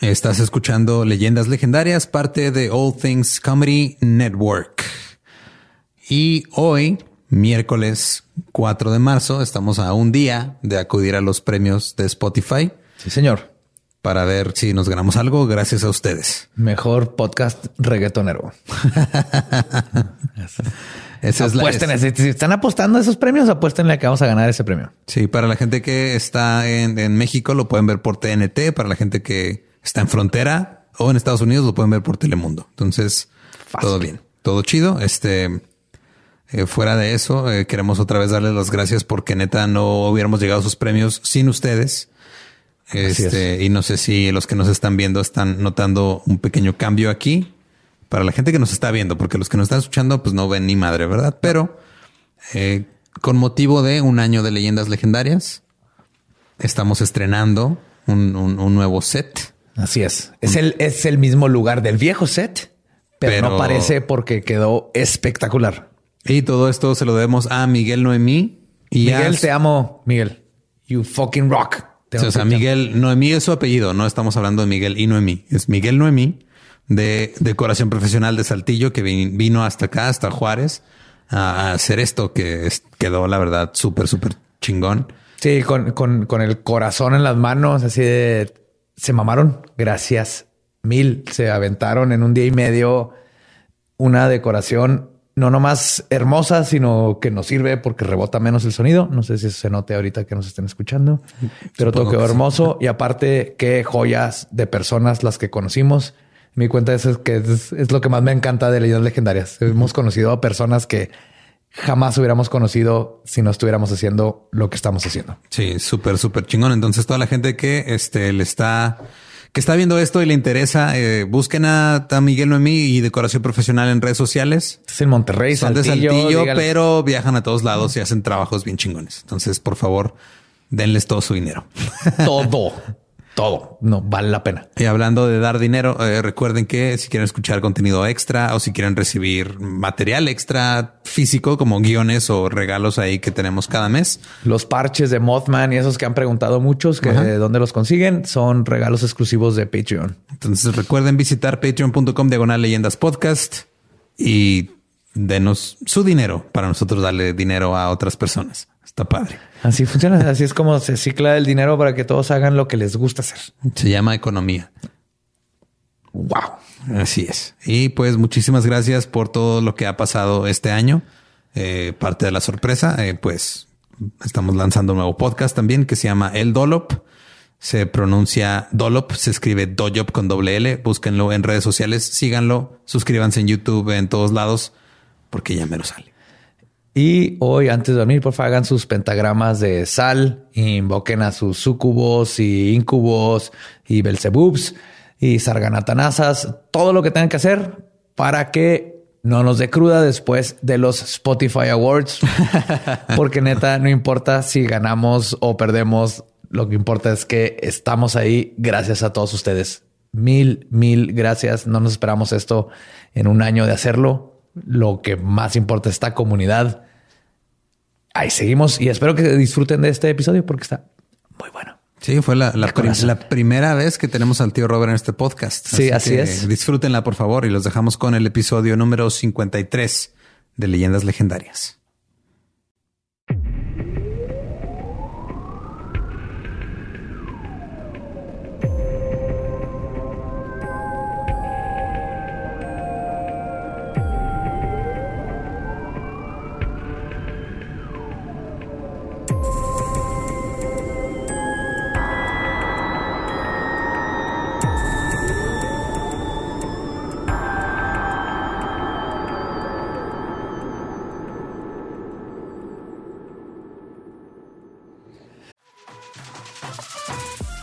Estás escuchando Leyendas Legendarias, parte de All Things Comedy Network. Y hoy, miércoles 4 de marzo, estamos a un día de acudir a los premios de Spotify. Sí, señor. Para ver si nos ganamos algo gracias a ustedes. Mejor podcast reggaetonero. Esa es la- apuesten, es- si si están apostando a esos premios, apuéstenle a que vamos a ganar ese premio. Sí, para la gente que está en, en México lo pueden ver por TNT. Para la gente que está en frontera o en Estados Unidos lo pueden ver por Telemundo. Entonces, Fácil. todo bien, todo chido. Este, eh, fuera de eso, eh, queremos otra vez darles las gracias porque neta no hubiéramos llegado a sus premios sin ustedes. Este, y no sé si los que nos están viendo están notando un pequeño cambio aquí para la gente que nos está viendo, porque los que nos están escuchando, pues no ven ni madre, ¿verdad? Pero eh, con motivo de un año de leyendas legendarias, estamos estrenando un, un- un nuevo set. Así es. Es el, es el mismo lugar del viejo set, pero, Pero- no parece porque quedó espectacular. Y todo esto se lo debemos a Miguel Noemí y a Miguel, te amo, Miguel. You fucking rock. Te o sea. Miguel Noemí es su apellido. No estamos hablando de Miguel y Noemí. Es Miguel Noemí de decoración profesional de Saltillo que vin- vino hasta acá, hasta Juárez, a hacer esto que quedó, la verdad, súper, súper chingón. Sí, con, con, con el corazón en las manos, así de se mamaron. Gracias mil. Se aventaron en un día y medio una decoración no nomás hermosa, sino que nos sirve porque rebota menos el sonido. No sé si eso se note ahorita que nos estén escuchando, pero todo quedó sí. hermoso. Y aparte, qué joyas de personas las que conocimos. Mi cuenta es que es, es lo que más me encanta de leyendas legendarias. Hemos conocido a personas que jamás hubiéramos conocido si no estuviéramos haciendo lo que estamos haciendo. Sí, súper, súper chingón. Entonces, toda la gente que este le está, que está viendo esto y le interesa, eh, busquen a, a Miguel Noemí y decoración profesional en redes sociales. Es en Monterrey, Son de Saltillo, Saltillo, dígale. pero viajan a todos lados y hacen trabajos bien chingones. Entonces, por favor, denles todo su dinero. todo, todo. No vale la pena. Y hablando de dar dinero, eh, recuerden que si quieren escuchar contenido extra o si quieren recibir material extra físico como guiones o regalos ahí que tenemos cada mes, Los parches de Mothman y esos que han preguntado muchos que Ajá. de dónde los consiguen son regalos exclusivos de Patreon. entonces recuerden visitar patreon.com diagonal leyendas podcast y denos su dinero para nosotros darle dinero a otras personas. Está padre. Así funciona. Así es como se cicla el dinero para que todos hagan lo que les gusta hacer. Se llama economía. Wow. Así es. Y pues muchísimas gracias por todo lo que ha pasado este año. Eh, parte de la sorpresa, eh, pues estamos lanzando un nuevo podcast también que se llama El Dolop. Se pronuncia Dolop, se escribe Doyop con doble L. Búsquenlo en redes sociales, síganlo, suscríbanse en YouTube, en todos lados, porque ya me lo sale. Y hoy, antes de dormir, por favor, hagan sus pentagramas de sal, invoquen a sus sucubos y incubos y belzebubs y sarganatanasas, todo lo que tengan que hacer para que no nos dé cruda después de los Spotify Awards. Porque neta, no importa si ganamos o perdemos, lo que importa es que estamos ahí gracias a todos ustedes. Mil, mil gracias. No nos esperamos esto en un año de hacerlo. Lo que más importa es esta comunidad. Ahí seguimos y espero que disfruten de este episodio porque está muy bueno. Sí, fue la, la, prim- la primera vez que tenemos al tío Robert en este podcast. Sí, así que es. Disfrútenla, por favor, y los dejamos con el episodio número 53 de Leyendas Legendarias.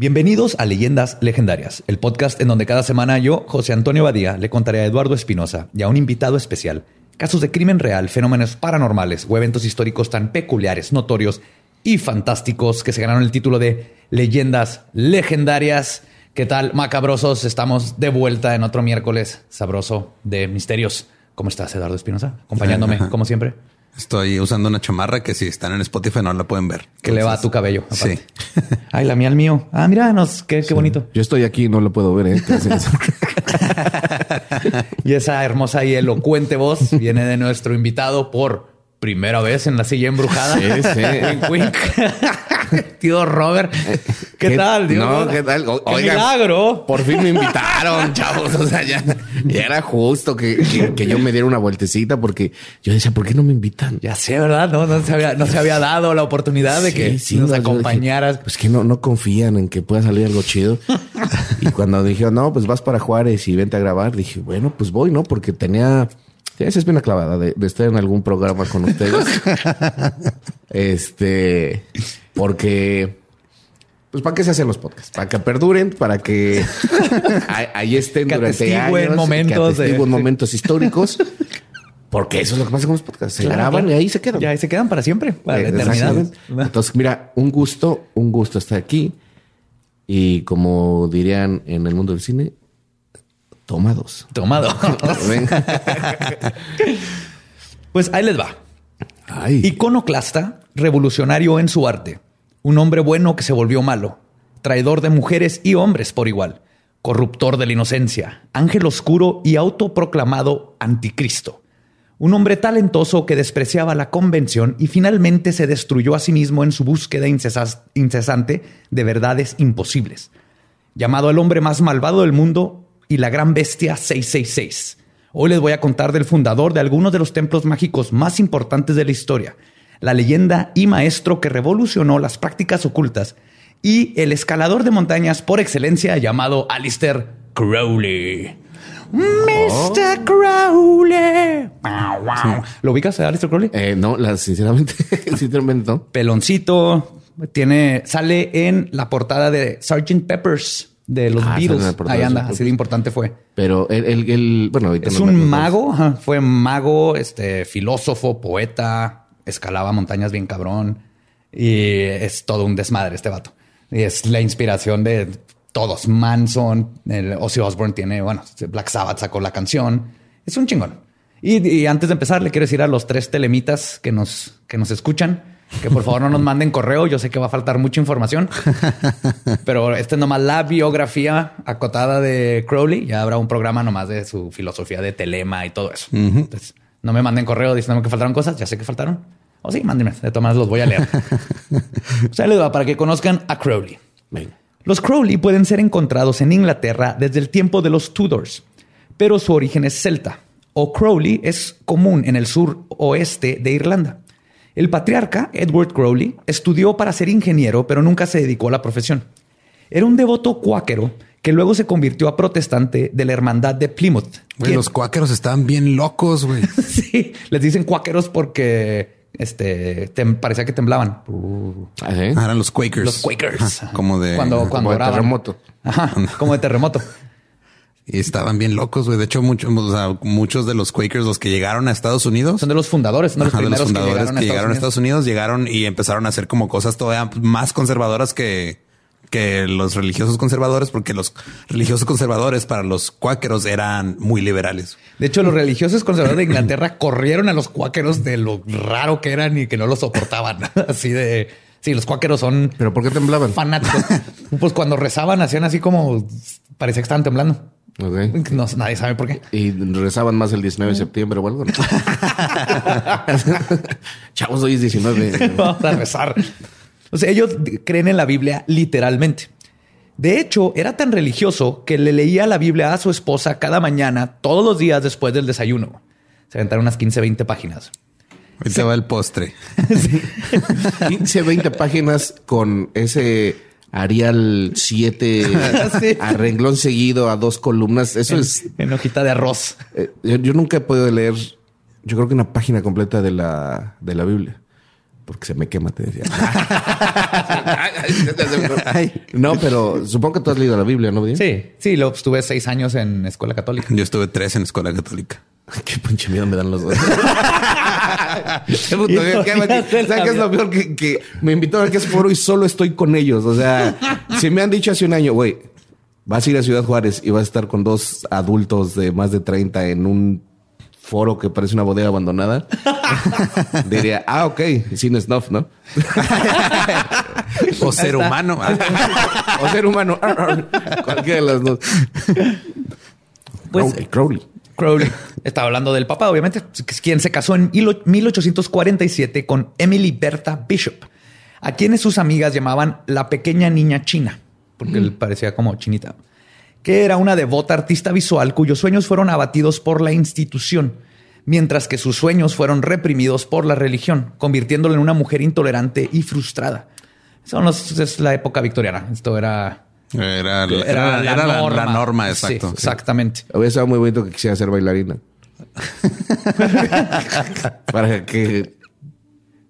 Bienvenidos a Leyendas Legendarias, el podcast en donde cada semana yo, José Antonio Badía, le contaré a Eduardo Espinosa y a un invitado especial casos de crimen real, fenómenos paranormales o eventos históricos tan peculiares, notorios y fantásticos que se ganaron el título de Leyendas Legendarias. ¿Qué tal, macabrosos? Estamos de vuelta en otro miércoles sabroso de misterios. ¿Cómo estás, Eduardo Espinosa? Acompañándome, como siempre. Estoy usando una chamarra que si están en Spotify no la pueden ver. Que le va a tu cabello. Sí. Ay, la mía al mío. Ah, mira, qué, qué bonito. Yo estoy aquí, no lo puedo ver. ¿eh? y esa hermosa y elocuente voz viene de nuestro invitado por primera vez en la silla embrujada. Sí, sí. Wink. Tío Robert. ¿Qué, tal, tío? No, ¿qué tal? ¡Qué milagro! Por fin me invitaron, chavos. O sea, ya, era justo que, que, yo me diera una vueltecita porque yo decía, ¿por qué no me invitan? Ya sé, ¿verdad? No, no, se, había, no se había dado la oportunidad de que nos acompañaras. pues que no, no confían en que pueda salir algo chido. y cuando dijeron, no, pues vas para Juárez y vente a grabar, dije, bueno, pues voy, ¿no? Porque tenía esa es bien clavada de, estar en algún programa con ustedes. este, porque, pues, ¿para qué se hacen los podcasts? Para que perduren, para que ahí estén durante años, momentos, que momentos históricos. Porque eso es lo que pasa con los podcasts. Se graban y ahí se quedan. Ya ahí se quedan para siempre, para la eternidad. Entonces, mira, un gusto, un gusto estar aquí. Y como dirían en el mundo del cine, Tomados. Tomados. pues ahí les va. Iconoclasta, revolucionario en su arte. Un hombre bueno que se volvió malo. Traidor de mujeres y hombres por igual. Corruptor de la inocencia. Ángel oscuro y autoproclamado anticristo. Un hombre talentoso que despreciaba la convención y finalmente se destruyó a sí mismo en su búsqueda incesante de verdades imposibles. Llamado el hombre más malvado del mundo, y la gran bestia 666. Hoy les voy a contar del fundador de algunos de los templos mágicos más importantes de la historia, la leyenda y maestro que revolucionó las prácticas ocultas y el escalador de montañas por excelencia llamado Alistair Crowley. Mr. Crowley. ¿Lo ubicas a Alistair Crowley? Eh, no, sinceramente, sinceramente no. Peloncito, tiene, sale en la portada de Sgt. Peppers de los ah, Beatles. Ahí anda, así de importante fue. Pero el, bueno, es un mago, fue mago, este filósofo, poeta, escalaba montañas bien cabrón y es todo un desmadre este vato. Y es la inspiración de todos. Manson, el Ozzy Osbourne tiene, bueno, Black Sabbath sacó la canción. Es un chingón. Y, y, antes de empezar, le quiero decir a los tres telemitas que nos, que nos escuchan que por favor no nos manden correo. Yo sé que va a faltar mucha información, pero esta es nomás la biografía acotada de Crowley. Ya habrá un programa nomás de su filosofía de telema y todo eso. Entonces, no me manden correo diciendo que faltaron cosas. Ya sé que faltaron. O sí, mándenme. De todas los voy a leer. o sea, les va para que conozcan a Crowley. Los Crowley pueden ser encontrados en Inglaterra desde el tiempo de los Tudors, pero su origen es celta. O Crowley es común en el sur oeste de Irlanda. El patriarca, Edward Crowley, estudió para ser ingeniero, pero nunca se dedicó a la profesión. Era un devoto cuáquero que luego se convirtió a protestante de la hermandad de Plymouth. los cuáqueros estaban bien locos, güey. sí, les dicen cuáqueros porque este parecía que temblaban. Ah, eran los Quakers. Los Quakers. como de cuando, cuando de terremoto. Ajá, como de terremoto. Y estaban bien locos, güey. De hecho, muchos, muchos de los Quakers, los que llegaron a Estados Unidos. Son de los fundadores, son de los, primeros fundadores que, llegaron, a, Estados Unidos, llegaron y empezaron a hacer como cosas todavía más conservadoras que, que los religiosos conservadores, porque los religiosos conservadores para los cuáqueros eran muy liberales. De hecho, los religiosos conservadores de Inglaterra corrieron a los cuáqueros de lo raro que eran y que no los soportaban. Así de... Sí, los cuáqueros son... ¿Pero por qué temblaban? Fanáticos. pues cuando rezaban hacían así como... Parecía que estaban temblando. No, nadie sabe por qué. Y rezaban más el 19 de septiembre o algo. Chavos, hoy es 19. Vamos a rezar. O sea, ellos creen en la Biblia literalmente. De hecho, era tan religioso que le leía la Biblia a su esposa cada mañana, todos los días después del desayuno. Se aventaron unas 15, 20 páginas. Ahí se va el postre. 15, 20 páginas con ese Arial 7 a renglón seguido a dos columnas. Eso es. En hojita de arroz. Eh, yo, nunca he podido leer, yo creo que una página completa de la, de la Biblia. porque se me quema, te decía. no, pero supongo que tú has leído la Biblia, ¿no? Sí, sí, lo estuve seis años en escuela católica. Yo estuve tres en escuela católica. Qué pinche miedo me dan los dos. Qué puto miedo. ¿Qué- qué- ¿Sabes qué es lo peor? Que, que me invitaron a que es foro y solo estoy con ellos. O sea, si me han dicho hace un año, güey, vas a ir a Ciudad Juárez y vas a estar con dos adultos de más de 30 en un foro que parece una bodega abandonada, diría, ah, ok, sin snuff, ¿no? O ser humano. o ser humano. Cualquiera de las dos. Pues- Crowley, Crowley. Crowley. Estaba hablando del papá, obviamente, quien se casó en hilo- 1847 con Emily Bertha Bishop, a quienes sus amigas llamaban la pequeña niña china, porque él parecía como chinita, que era una devota artista visual cuyos sueños fueron abatidos por la institución, mientras que sus sueños fueron reprimidos por la religión, convirtiéndola en una mujer intolerante y frustrada. Son los- es la época victoriana. Esto era, Era, era, era la, la norma, Sí, exacto. exactamente. Hubiera estado muy bonito que quisiera ser bailarina. Para que.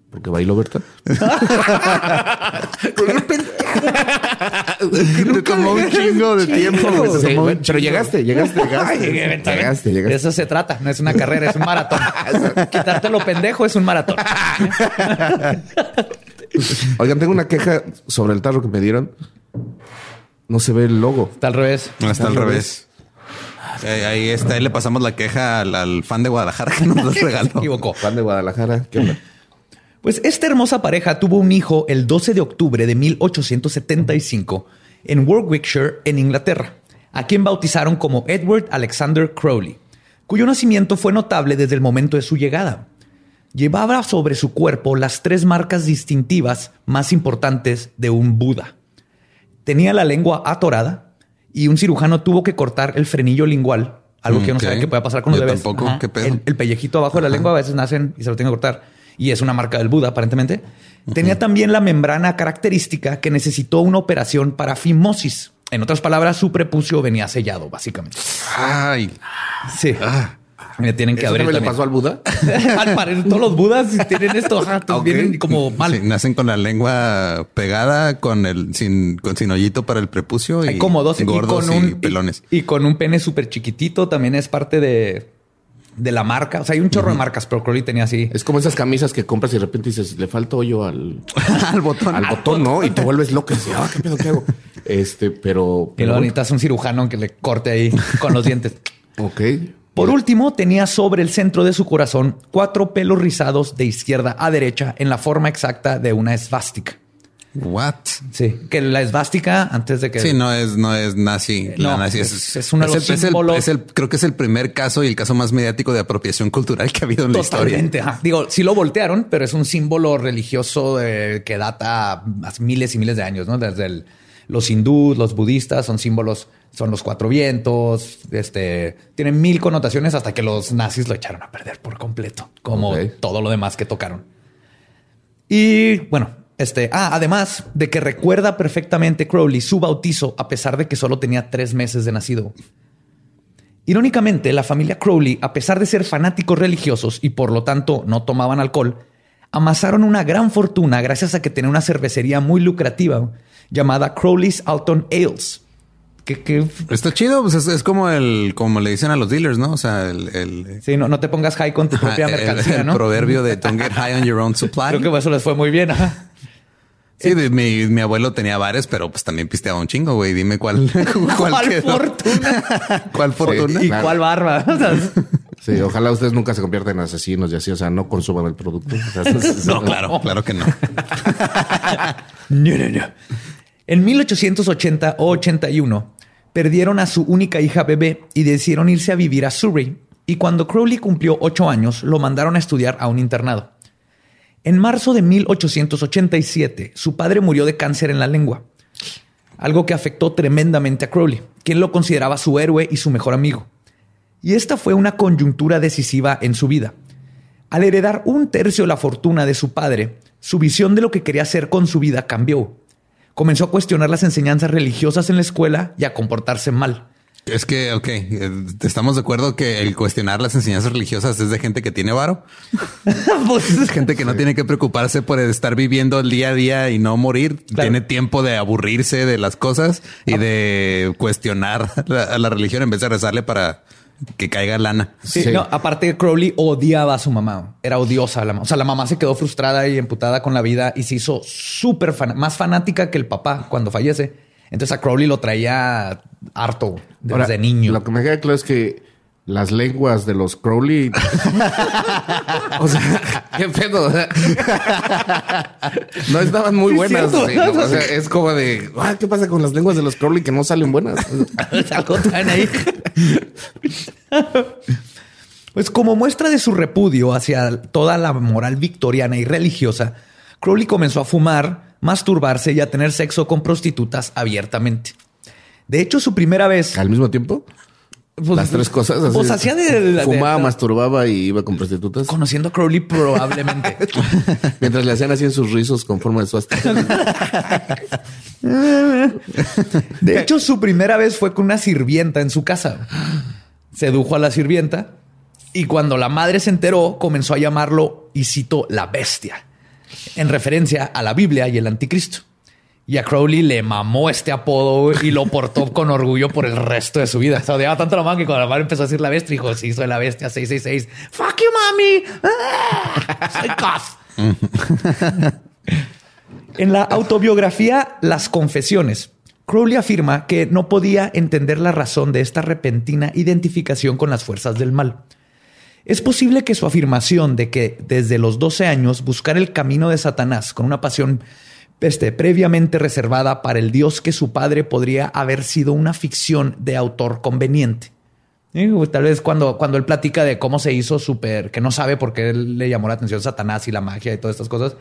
Porque bailó, Berta. Te tomó un chingo de tiempo. Sí, un bueno, pero llegaste, llegaste, llegaste. Llegaste, Llegaste, De llegaste. eso se trata. No es una carrera, es un maratón. Quitarte lo pendejo es un maratón. Oigan, tengo una queja sobre el tarro que me dieron. No se ve el logo. Está al revés. No, está al Al revés. Eh, ahí está, ahí le pasamos la queja al, al fan de Guadalajara que nos lo Se regaló. equivocó. Fan de Guadalajara. ¿Qué onda? Pues esta hermosa pareja tuvo un hijo el 12 de octubre de 1875 en Warwickshire, en Inglaterra, a quien bautizaron como Edward Alexander Crowley, cuyo nacimiento fue notable desde el momento de su llegada. Llevaba sobre su cuerpo las tres marcas distintivas más importantes de un Buda. Tenía la lengua atorada y un cirujano tuvo que cortar el frenillo lingual, algo que yo no sabía que puede pasar con los Yo bebés. tampoco. ¿Qué pedo? El, el pellejito abajo de la lengua a veces nacen y se lo tienen que cortar. Y es una marca del Buda, aparentemente. Tenía también la membrana característica que necesitó una operación para fimosis. En otras palabras, su prepucio venía sellado, básicamente. Ay, Sí. Me tienen que ¿Eso abrir. también le pasó al Buda? Al parecer, todos los budas tienen esto, ajá, vienen como mal. Sí, nacen con la lengua pegada, con el sin, con sin hoyito para el prepucio y Hay como dos gordos y, y con un pelones. Y, y con un pene súper chiquitito también es parte de, de la marca. O sea, hay un chorro de marcas, pero Crowley tenía así. Es como esas camisas que compras y de repente dices, le falta hoyo al, Al botón. al botón, ¿no? Y te vuelves loco y dices, ah, ¿qué pedo, qué hago? Este, pero... Y pero luego bueno. necesitas un cirujano que le corte ahí con los dientes. Ok. Por último, tenía sobre el centro de su corazón cuatro pelos rizados de izquierda a derecha en la forma exacta de una esvástica. What? Sí, que la esvástica antes de que Sí, no es, no es nazi. La No, nazi es, es- es uno de los el- es el- símbolos- es el- creo que es el primer caso y el caso más mediático de apropiación cultural que ha habido en la Totalmente. ajá. Digo, sí lo voltearon, pero es un símbolo religioso eh, que data hace miles y miles de años, ¿no? Desde el- los hindús, los budistas son símbolos, son los cuatro vientos, este, tienen mil connotaciones hasta que los nazis lo echaron a perder por completo, como todo lo demás que tocaron. Y bueno, este, ah, además de que recuerda perfectamente Crowley su bautizo a pesar de que solo tenía tres meses de nacido. Irónicamente, la familia Crowley, a pesar de ser fanáticos religiosos y por lo tanto no tomaban alcohol, amasaron una gran fortuna gracias a que tenían una cervecería muy lucrativa llamada Crowley's Alton Ales. Que, que- Está chido, pues es, es como el, como le dicen a los dealers, ¿no? O sea, el, el, sí, no, no te pongas high con tu propia el- mercancía, el ¿no? proverbio de don't get high on your own supply. Creo que eso les fue muy bien. ajá. Sí, de- mi, mi abuelo tenía bares, pero pues también pisteaba un chingo, güey. Dime cuál, cuál, ¿Cuál quedó. fortuna? ¿Cuál fortuna? ¿Y Claro. cuál barba? O sea, Sí, ojalá ustedes nunca se conviertan en asesinos y así, o sea, no consuman el producto. O sea, No, claro, claro que no. No, no, no. En 1880 o 81 perdieron a su única hija bebé y decidieron irse a vivir a Surrey. Y cuando Crowley cumplió ocho años, lo mandaron a estudiar a un internado. En marzo de 1887, su padre murió de cáncer en la lengua, algo que afectó tremendamente a Crowley, quien lo consideraba su héroe y su mejor amigo. Y esta fue una coyuntura decisiva en su vida. Al heredar un tercio de la fortuna de su padre, su visión de lo que quería hacer con su vida cambió. Comenzó a cuestionar las enseñanzas religiosas en la escuela y a comportarse mal. Es que, ok, eh, estamos de acuerdo que el cuestionar las enseñanzas religiosas es de gente que tiene varo. Pues, gente que no tiene que preocuparse por estar viviendo el día a día y no morir. Claro. Tiene tiempo de aburrirse de las cosas y de cuestionar la, a la religión en vez de rezarle para que caiga lana. Sí, Sí. no, aparte Crowley odiaba a su mamá. Era odiosa a la mamá. O sea, la mamá se quedó frustrada y emputada con la vida y se hizo súper fan- más fanática que el papá cuando fallece. Entonces a Crowley lo traía harto desde Ahora, niño. Lo que me queda claro es que las lenguas de los Crowley. o sea, qué pedo. No estaban muy Sí, buenas. cierto. ¿no? O sea, es como de, "Ah, ¿qué pasa con las lenguas de los Crowley que no salen buenas? Algo traen ahí. Pues como muestra de su repudio hacia toda la moral victoriana y religiosa, Crowley comenzó a fumar, masturbarse y a tener sexo con prostitutas abiertamente. De hecho, su primera vez... Al mismo tiempo, pues, las tres cosas. así. Pues hacía de... de- Fumaba, de- masturbaba y iba con prostitutas. Conociendo a Crowley probablemente. Mientras le hacían así en sus rizos con forma de suástica. De hecho, su primera vez fue con una sirvienta en su casa. Sedujo a la sirvienta y cuando la madre se enteró, comenzó a llamarlo, y cito, la bestia, en referencia a la Biblia y el anticristo. Y a Crowley le mamó este apodo y lo portó con orgullo por el resto de su vida. Se odiaba tanto la mamá que cuando la madre empezó a decir la bestia, dijo, hizo de la bestia 666. Fuck you, mami. Ah, soy Goth. En la autobiografía Las Confesiones, Crowley afirma que no podía entender la razón de esta repentina identificación con las fuerzas del mal. Es posible que su afirmación de que desde los 12 años buscar el camino de Satanás con una pasión este, previamente reservada para el Dios que su padre podría haber sido una ficción de autor conveniente. Eh, pues, Tal vez cuando, cuando él platica de cómo se hizo súper, que no sabe por qué él le llamó la atención Satanás y la magia y todas estas cosas,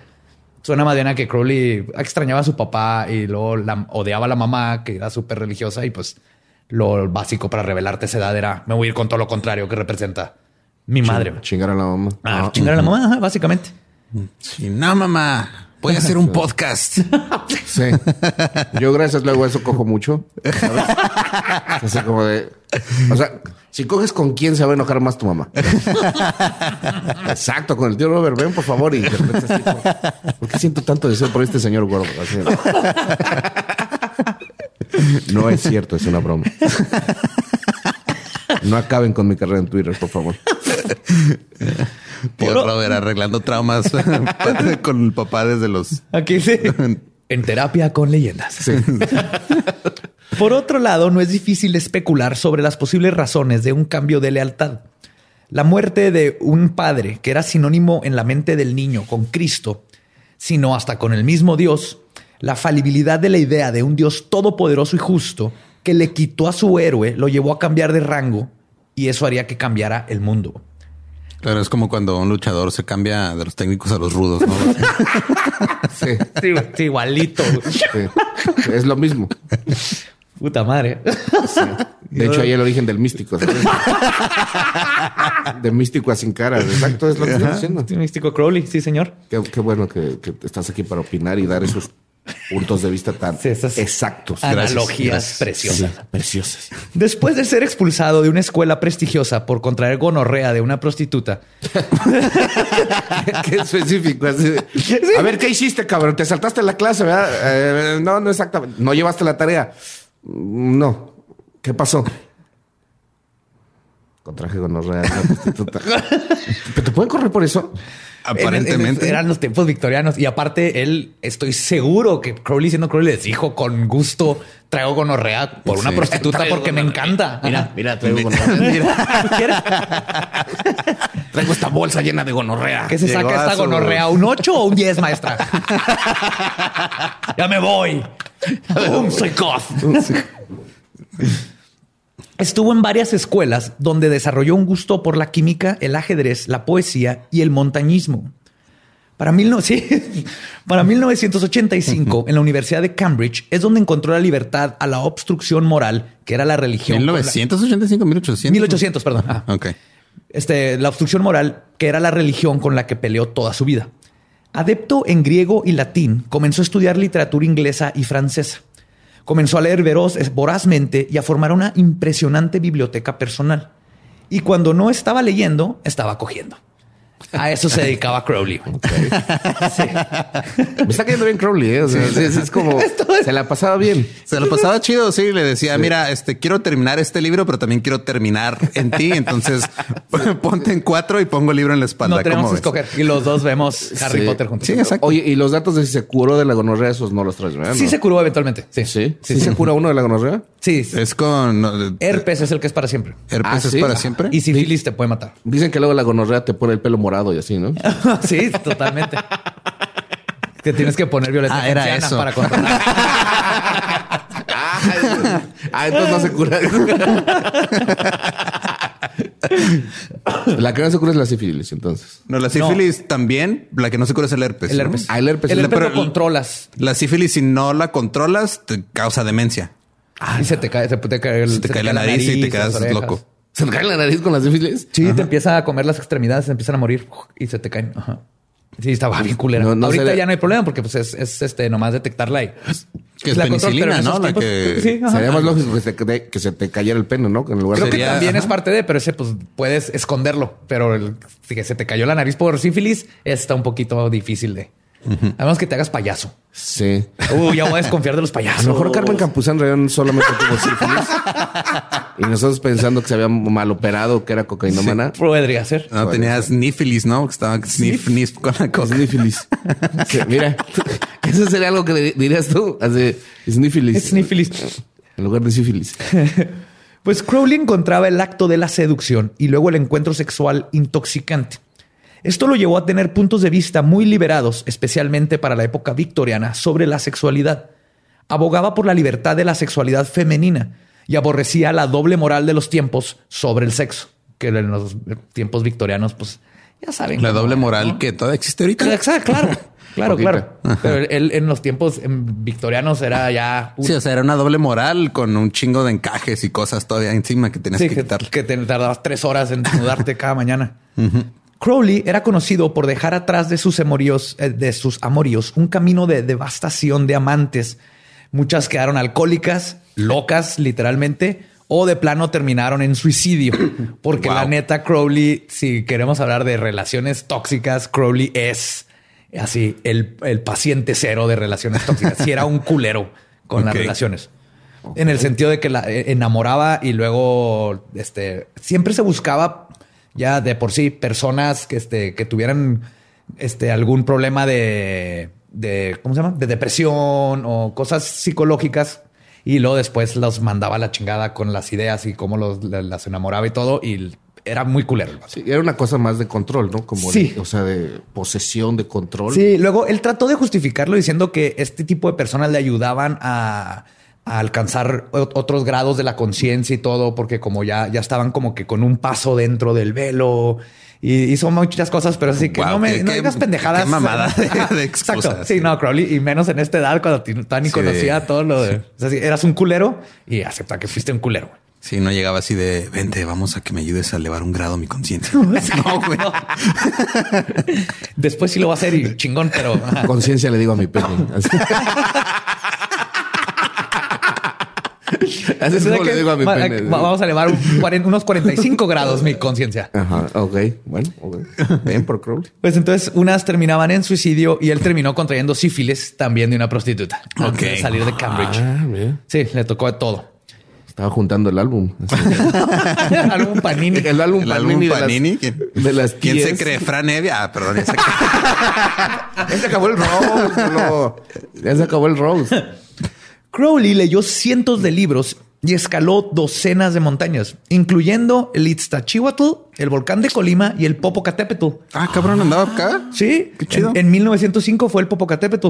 Suena más bien a que Crowley extrañaba a su papá y luego la, odiaba a la mamá, que era súper religiosa, y pues lo básico para revelarte esa edad era me voy a ir con todo lo contrario que representa mi madre. Chingar a la mamá. Ah, chingar a la mamá, básicamente. Sí, no, mamá. Voy a hacer un podcast. Sí. Yo gracias luego a eso cojo mucho. ¿sabes? Así como de... O sea, si coges con quién se va a enojar más tu mamá. Exacto, con el tío Robert. Ven, por favor. Y de repente así como, ¿Por qué siento tanto deseo por este señor gordo? Así, no es cierto, es una broma. No acaben con mi carrera en Twitter, por favor. Tío Robert arreglando traumas con el papá desde los... Aquí sí. En terapia con leyendas. Sí. Por otro lado, no es difícil especular sobre las posibles razones de un cambio de lealtad. La muerte de un padre, que era sinónimo en la mente del niño con Cristo, sino hasta con el mismo Dios, la falibilidad de la idea de un Dios todopoderoso y justo que le quitó a su héroe, lo llevó a cambiar de rango y eso haría que cambiara el mundo. Claro, es como cuando un luchador se cambia de los técnicos a los rudos, ¿no? Sí, Sí, sí, igualito. sí. Es lo mismo. Puta madre. De hecho, ahí el origen del místico. De místico a sin cara. Exacto, es lo que estoy diciendo. Místico Crowley, sí, señor. Qué, qué bueno que, que estás aquí para opinar y dar esos puntos de vista tan Sí, exactos. Analogías gracias. preciosas. Sí, preciosas. Después de ser expulsado de una escuela prestigiosa por contraer gonorrea de una prostituta, Qué específico. A ver, ¿qué hiciste, cabrón? Te saltaste la clase, ¿verdad? Eh, no, no exactamente. ¿No llevaste la tarea? Mm, No. ¿Qué pasó? Contraje gonorrea de una prostituta. ¿Pero te pueden correr por eso? Aparentemente. en- en- eran los tiempos victorianos. Y aparte, él, estoy seguro que Crowley, siendo Crowley, les dijo con gusto, traigo gonorrea por una Sí. prostituta Traigo porque me encanta. Mira, mira, traigo gonorrea. ¿Quieres? Traigo esta bolsa llena de gonorrea. ¿Qué se Llegó saca esta su- gonorrea? ¿Un 8 o un 10, maestra? ya me voy. Soy goth. Estuvo en varias escuelas donde desarrolló un gusto por la química, el ajedrez, la poesía y el montañismo. Para, mil no- sí. Para 1985, en la Universidad de Cambridge, es donde encontró la libertad a la obstrucción moral, que era la religión. con la- 1985, 1800. 1800, perdón. Ah. Ok. Este, la obstrucción moral, que era la religión con la que peleó toda su vida. Adepto en griego y latín, comenzó a estudiar literatura inglesa y francesa. Comenzó a leer vorazmente y a formar una impresionante biblioteca personal. Y cuando no estaba leyendo, estaba cogiendo. A eso se dedicaba Crowley. Sí. Me está cayendo bien Crowley, ¿eh? O sea, es, es como... Se la pasaba bien. Se lo pasaba chido, sí. Le decía, mira, este quiero terminar este libro, pero también quiero terminar en ti. Entonces ponte en cuatro y pongo el libro en la espalda. No tenemos ¿Cómo que escoger. Y los dos vemos Harry Sí. Potter juntos. Sí, exacto. Oye, y los datos de si se curó de la gonorrea, esos no los traes, ¿verdad? Sí No. se curó eventualmente. Sí. ¿Sí? ¿Sí, se cura uno de la gonorrea? Sí. Es con no, Herpes es el que es para siempre. herpes Ah, es sí. para Ah. siempre. Y sífilis te puede matar. Dicen que luego la gonorrea te pone el pelo morado y así, ¿no? sí, totalmente. Que tienes que poner violeta Ah, era eso. para controlar. ah, ah, entonces no se cura. la que no se cura es la sífilis, entonces. No, la sífilis también. La que no se cura es el herpes. El ¿no? herpes. Ah, el herpes. El herpes lo controlas La sífilis, si no la controlas, te causa demencia. y se te cae, se te cae, el- Se te cae la nariz y te quedas orejas. loco. ¿Se te cae la nariz con la sífilis? Sí, te empieza a comer las extremidades, se empiezan a morir y se te caen. Ajá. Sí, estaba bien culera. No, no Ahorita sería- ya no hay problema porque pues es, es, este nomás detectarla y Que es la penicilina, ¿no? La que- sí. Sería más lógico que se, que, que se te cayera el pene, ¿no? Que en lugar Creo de... que también ajá. es parte de, pero ese pues puedes esconderlo. Pero el que se te cayó la nariz por sífilis está un poquito difícil de. Además que te hagas payaso. Sí. Uh, ya voy a desconfiar de los A payasos. lo mejor Carmen Campuzán Rayón solamente tuvo sífilis. y nosotros pensando que se había mal operado, que era cocainómana. podría ser. No, tenías nífilis, ¿no? Que estaba sniff, sniff con la cosa. Snífilis. Sí, mira, eso sería algo que dirías tú. Así, snífilis. Es sífilis. En lugar de sífilis. Pues Crowley encontraba el acto de la seducción y luego el encuentro sexual intoxicante. Esto lo llevó a tener puntos de vista muy liberados, especialmente para la época victoriana, sobre la sexualidad. Abogaba por la libertad de la sexualidad femenina y aborrecía la doble moral de los tiempos sobre el sexo, que en los tiempos victorianos, pues ya saben. La doble era, moral ¿no? que todavía existe ahorita. Exacto, claro, claro, claro. Pero él en los tiempos em, victorianos era ya un- Sí, o sea, era una doble moral con un chingo de encajes y cosas todavía encima que tenías Sí, que que, quitarle. que te tardabas tres horas en desnudarte cada mañana. Crowley era conocido por dejar atrás de sus amoríos, eh, de sus amoríos, un camino de devastación de amantes. Muchas quedaron alcohólicas, locas, literalmente, o de plano terminaron en suicidio. Porque Wow. la neta, Crowley, si queremos hablar de relaciones tóxicas, Crowley es así el, el paciente cero de relaciones tóxicas. Si era un culero con las relaciones. En el sentido de que la eh, enamoraba y luego este siempre se buscaba ya de por sí personas que, este, que tuvieran este, algún problema de, de, ¿cómo se llama? De depresión o cosas psicológicas. Y luego después los mandaba a la chingada con las ideas y cómo los, la- las enamoraba y todo. Y era muy culero. Sí, era una cosa más de control, ¿no? Como Sí. de- o sea, de posesión, de control. Sí, luego él trató de justificarlo diciendo que este tipo de personas le ayudaban a, a alcanzar otros grados de la conciencia y todo, porque como ya, ya estaban como que con un paso dentro del velo y hizo muchas cosas, pero así que Wow, no me qué- no digas pendejadas. qué mamada de- de Exacto. Sí, no, Crowley, y menos en esta edad cuando ti- todavía ni Sí, conocía todo lo de. O sea, sí, eras un culero y acepta que fuiste un culero. Sí, no llegaba así de vente, vamos a que me ayudes a elevar un grado mi conciencia. no, güey. Después sí lo va a hacer y chingón, pero. Conciencia le digo a mi pene. Así, Así es O sea como que le digo a mi va- pene. va- Vamos a elevar un unos 45 grados mi conciencia. Ajá, ok. Bueno, ok. Bien por Crowley. Pues entonces unas terminaban en suicidio y él terminó contrayendo sífilis también de una prostituta. Antes de Ok. salir de Cambridge. Ah, bien. Sí, le tocó de todo. Estaba juntando el álbum. Así. Álbum Panini. El álbum El álbum Panini. de las-. ¿Quién, de las ¿quién se cree? Fran Evia. Ah, perdón. ya sé que- Ya se acabó el Rose. Lolo. Ya se acabó el Rose. Crowley leyó cientos de libros y escaló docenas de montañas, incluyendo el Iztaccíhuatl, el volcán de Colima y el Popocatépetl. Ah, cabrón, andaba acá. Sí, Qué chido. En, en 1905 fue el Popocatépetl.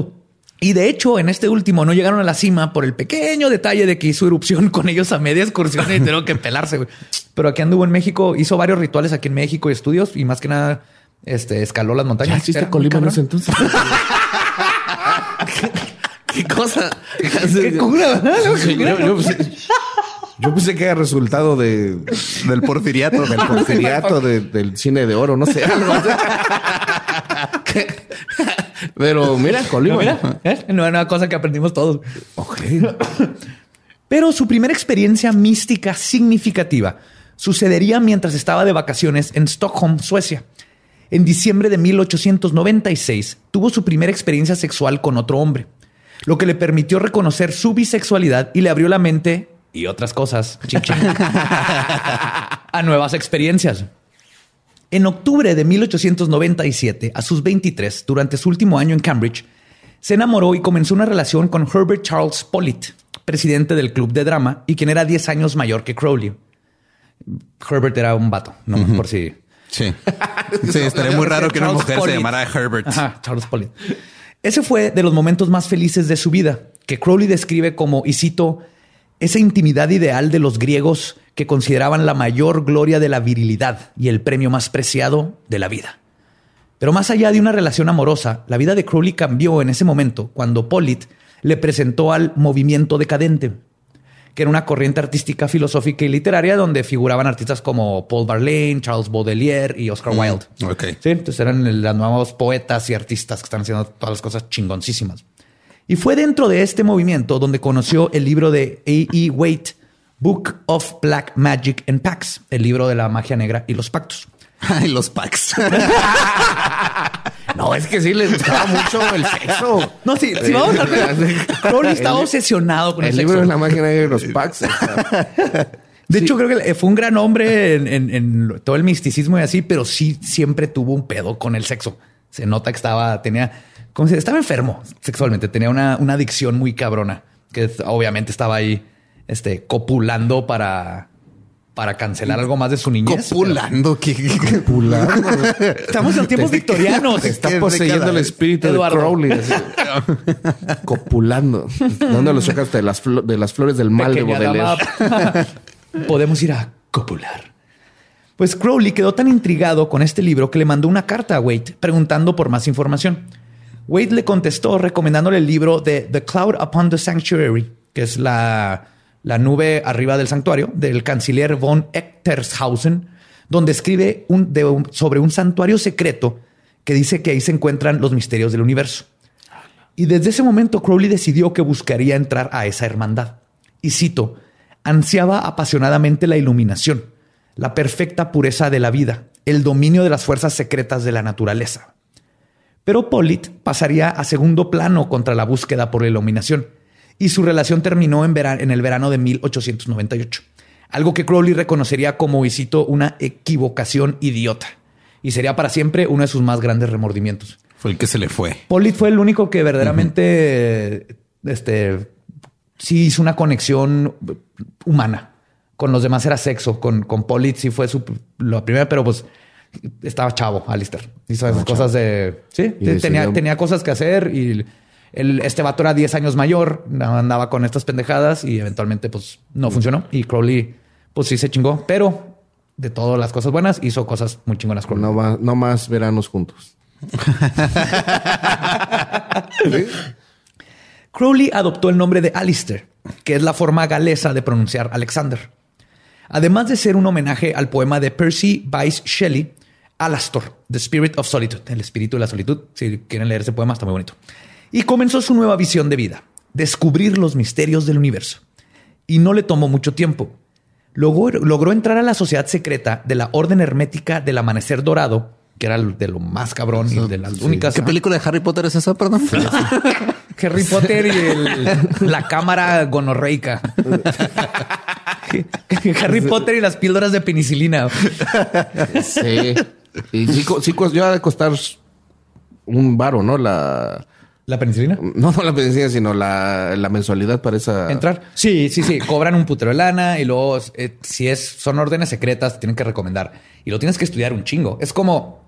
Y de hecho, en este último no llegaron a la cima por el pequeño detalle de que hizo erupción con ellos a media excursión y tuvieron que pelarse. güey. Pero aquí anduvo en México, hizo varios rituales aquí en México y estudios y más que nada este, escaló las montañas. Ya muy Colima en ese entonces. ¿Qué cosa? Qué cura, ¿verdad? Sí, yo, yo pensé, yo pensé que era resultado de, Del porfiriato. del porfiriato, de- del cine de oro, no sé. algo así. Que- Pero mira, Colima. Mira, ¿eh? Una nueva cosa que aprendimos todos. Ok. Pero su primera experiencia mística significativa sucedería mientras estaba de vacaciones en Stockholm, Suecia. En diciembre de 1896 tuvo su primera experiencia sexual con otro hombre, lo que le permitió reconocer su bisexualidad y le abrió la mente y otras cosas chin, chin, a nuevas experiencias. En octubre de 1897, a sus 23, durante su último año en Cambridge, se enamoró y comenzó una relación con Herbert Charles Pollitt, presidente del club de drama y quien era 10 años mayor que Crowley. Herbert era un vato, no por si. Sí. Sí, estaría muy raro que una mujer se llamara Herbert. Ajá, Charles Pollitt. Ese fue de los momentos más felices de su vida, que Crowley describe como, y cito, esa intimidad ideal de los griegos que consideraban la mayor gloria de la virilidad y el premio más preciado de la vida. Pero más allá de una relación amorosa, la vida de Crowley cambió en ese momento cuando Pollitt le presentó al movimiento decadente, que era una corriente artística, filosófica y literaria donde figuraban artistas como Paul Verlaine, Charles Baudelaire y Oscar Wilde. Ok. Sí, entonces eran los nuevos poetas y artistas que están haciendo todas las cosas chingoncísimas. Y fue dentro de este movimiento donde conoció el libro de A.E. Waite, Book of Black Magic and Pacts, el libro de la magia negra y los pactos. Ay, los packs. No, es que sí les gustaba mucho el sexo. No, sí, sí, vamos a ver. Crowley estaba El- obsesionado con el, El sexo. libro de la máquina de los packs. De hecho, creo que fue un gran hombre en, en- en todo el misticismo y así, pero sí siempre tuvo un pedo con el sexo. Se nota que estaba, tenía, como si estaba enfermo sexualmente, tenía una, una adicción muy cabrona, que obviamente estaba ahí, este, copulando para, para cancelar algo más de su niñez. Copulando. ¿qué? pero Estamos en tiempos victorianos. Te está ¿Qué poseyendo el espíritu Eduardo. de Crowley. así. Copulando. ¿Dónde lo sacas de las, de las flores del mal de Baudelaire? Podemos ir a copular. Pues Crowley quedó tan intrigado con este libro que le mandó una carta a Wade preguntando por más información. Wade le contestó recomendándole el libro de The Cloud Upon the Sanctuary, que es la, la nube arriba del santuario del canciller von Echtershausen, donde escribe sobre un santuario secreto que dice que ahí se encuentran los misterios del universo. Y desde ese momento Crowley decidió que buscaría entrar a esa hermandad. Y cito, ansiaba apasionadamente la iluminación, la perfecta pureza de la vida, el dominio de las fuerzas secretas de la naturaleza. Pero Pollitt pasaría a segundo plano contra la búsqueda por la iluminación, y su relación terminó en, vera- en el verano de 1898, algo que Crowley reconocería como, y cito, una equivocación idiota, y sería para siempre uno de sus más grandes remordimientos. Fue el que se le fue. Pollitt fue el único que verdaderamente este, sí hizo una conexión humana. Con los demás era sexo. Con, con Pollitt sí fue su, la primera, pero pues estaba chavo, Alistair. Hizo esas cosas de... Sí, Y tenía, decidió- tenía cosas que hacer y el, este vato era 10 años mayor, andaba con estas pendejadas y eventualmente pues no funcionó. Y Crowley pues sí se chingó, pero de todas las cosas buenas hizo cosas muy chingonas. Crowley. No, va- no más veranos juntos. Crowley adoptó el nombre de Alistair, que es la forma galesa de pronunciar Alexander. Además de ser un homenaje al poema de Percy Bysshe Shelley, Alastor, The Spirit of Solitude, el espíritu de la solitud. Si quieren leer ese poema, está muy bonito. Y comenzó su nueva visión de vida, descubrir los misterios del universo. Y no le tomó mucho tiempo. Logró, logró entrar a la sociedad secreta de la Orden Hermética del Amanecer Dorado, que era de lo más cabrón y de las únicas. ¿Qué película de Harry Potter es esa, perdón? Harry Potter y el- la cámara gonorreica. Harry Potter y las píldoras de penicilina. Sí. Y sí, sí, yo ha de costar un varo, ¿no? La. ¿La penicilina? No, no la pendencia, sino la, la mensualidad para esa. ¿Entrar? Sí, sí, sí. Cobran un putero de lana y luego, eh, si es, son órdenes secretas, tienen que recomendar. Y lo tienes que estudiar un chingo. Es como...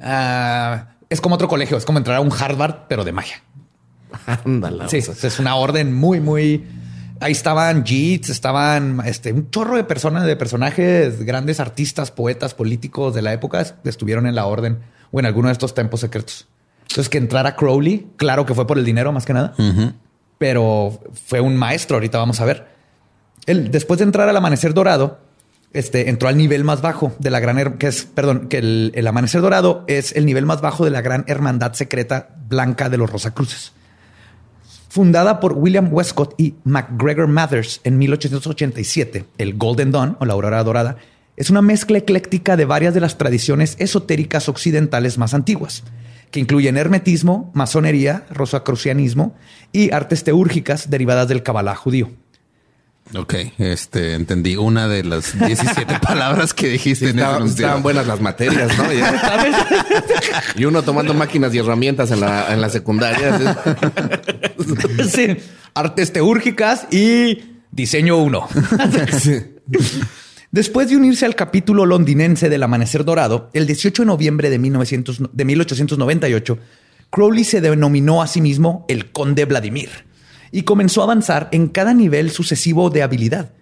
ah, es como otro colegio. Es como entrar a un Harvard, pero de magia. Ándala. Sí, es una orden muy, muy. Ahí estaban Jeets, estaban este, un chorro de personas, de personajes, grandes artistas, poetas, políticos de la época estuvieron en la orden o en alguno de estos tempos secretos. Entonces, que entrara Crowley, claro que fue por el dinero más que nada, pero fue un maestro. Ahorita vamos a ver. Él, después de entrar al amanecer dorado, este, entró al nivel más bajo de la gran, que es, perdón, que el, el amanecer dorado es el nivel más bajo de la gran hermandad secreta blanca de los Rosacruces. Fundada por William Westcott y MacGregor Mathers en 1887, el Golden Dawn o la Aurora Dorada es una mezcla ecléctica de varias de las tradiciones esotéricas occidentales más antiguas, que incluyen hermetismo, masonería, rosacrucianismo y artes teúrgicas derivadas del cabalá judío. Ok, este entendí una de las 17 palabras que dijiste en ese Estaban, buenas las materias, ¿no? Ya. y uno tomando máquinas y herramientas en la, en la secundaria. Sí, artes teúrgicas y diseño 1. Después de unirse al capítulo londinense del Amanecer Dorado, el 18 de noviembre de, 1900 de 1898, Crowley se denominó a sí mismo el Conde Vladimir y comenzó a avanzar en cada nivel sucesivo de habilidad.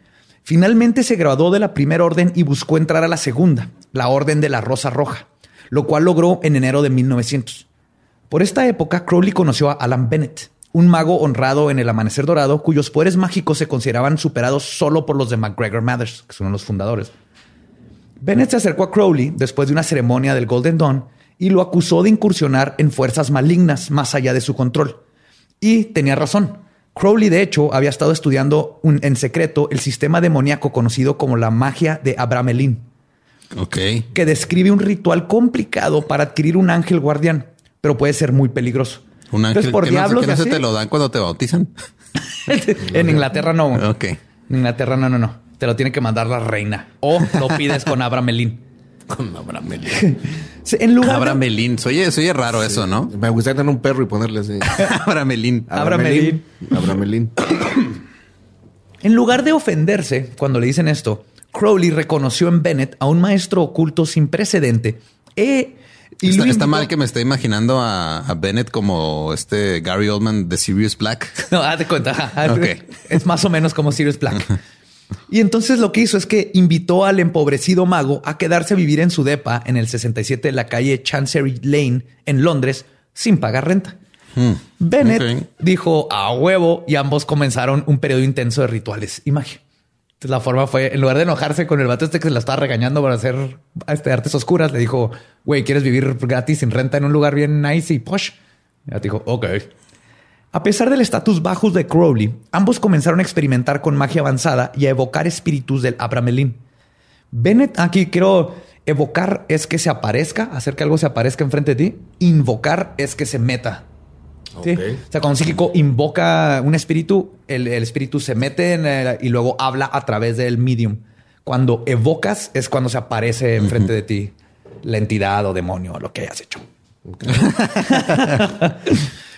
Finalmente se graduó de la primera orden y buscó entrar a la segunda, la Orden de la Rosa Roja, lo cual logró en enero de 1900. Por esta época, Crowley conoció a Alan Bennett, un mago honrado en el Amanecer Dorado, cuyos poderes mágicos se consideraban superados solo por los de MacGregor Mathers, que son los fundadores. Bennett se acercó a Crowley después de una ceremonia del Golden Dawn y lo acusó de incursionar en fuerzas malignas más allá de su control. Y tenía razón. Crowley, de hecho, había estado estudiando un- en secreto el sistema demoníaco conocido como la magia de Abramelin que describe un ritual complicado para adquirir un ángel guardián, pero puede ser muy peligroso. Un ángel Entonces, por que no, diablos que no se te lo dan cuando te bautizan. en Inglaterra no. Ok. En Inglaterra no, no, no. Te lo tiene que mandar la reina o lo pides con Abramelin. Con Abramelín. En lugar de- Abramelín. Oye, soy raro eso, ¿no? Me gustaría tener un perro y ponerle así. Abramelín. Abramelín. Abramelín. En lugar de ofenderse cuando le dicen esto, Crowley reconoció en Bennett a un maestro oculto sin precedente. e- y Está, mal que me esté imaginando a, a Bennett como este Gary Oldman de Sirius Black. No, haz de cuenta. Es más o menos como Sirius Black. Y entonces lo que hizo es que invitó al empobrecido mago a quedarse a vivir en su depa en el 67 de la calle Chancery Lane en Londres sin pagar renta. Bennett ok. dijo a huevo y ambos comenzaron un periodo intenso de rituales y magia. La forma fue, en lugar de enojarse con el vato este que se la estaba regañando para hacer este, artes oscuras, le dijo, güey, ¿quieres vivir gratis sin renta en un lugar bien nice y posh? Y dijo, ok. A pesar del estatus bajos de Crowley, ambos comenzaron a experimentar con magia avanzada y a evocar espíritus del Abramelin. Bennett, aquí quiero evocar es que se aparezca, hacer que algo se aparezca enfrente de ti. Invocar es que se meta. ¿Sí? O sea, cuando un psíquico invoca un espíritu, el, el espíritu se mete en el- y luego habla a través del medium. Cuando evocas es cuando se aparece enfrente de ti la entidad o demonio o lo que hayas hecho.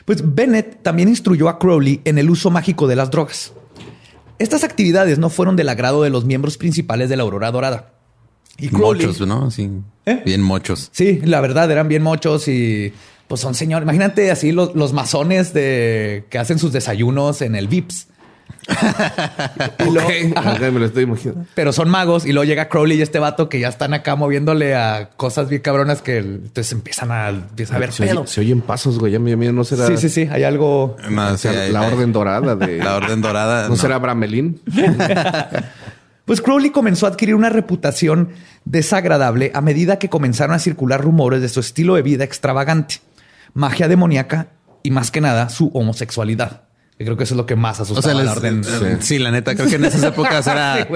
Pues Bennett también instruyó a Crowley en el uso mágico de las drogas. Estas actividades no fueron del agrado de los miembros principales de la Aurora Dorada. Y Crowley, Mochos, ¿no? Sí. ¿Eh? Bien mochos. Sí, la verdad, eran bien mochos y pues son señores. Imagínate así los, los masones de que hacen sus desayunos en el Vips. Y luego- ajá, Ok, me lo estoy imaginando. pero son magos y luego llega Crowley y este vato que ya están acá moviéndole a cosas bien cabronas que entonces empiezan a, a ver Se, oye- se oyen pasos, güey. Ya mío, mío no será Sí, sí, sí, hay algo. No, o sí, sea, hay- la hay- orden dorada de La orden dorada. ¿No, no. será Abramelín? Pues Crowley comenzó a adquirir una reputación desagradable a medida que comenzaron a circular rumores de su estilo de vida extravagante, magia demoníaca y más que nada su homosexualidad. Que creo que eso es lo que más O sea, a les- la orden. sí. la neta, creo que en esas épocas era. Sí.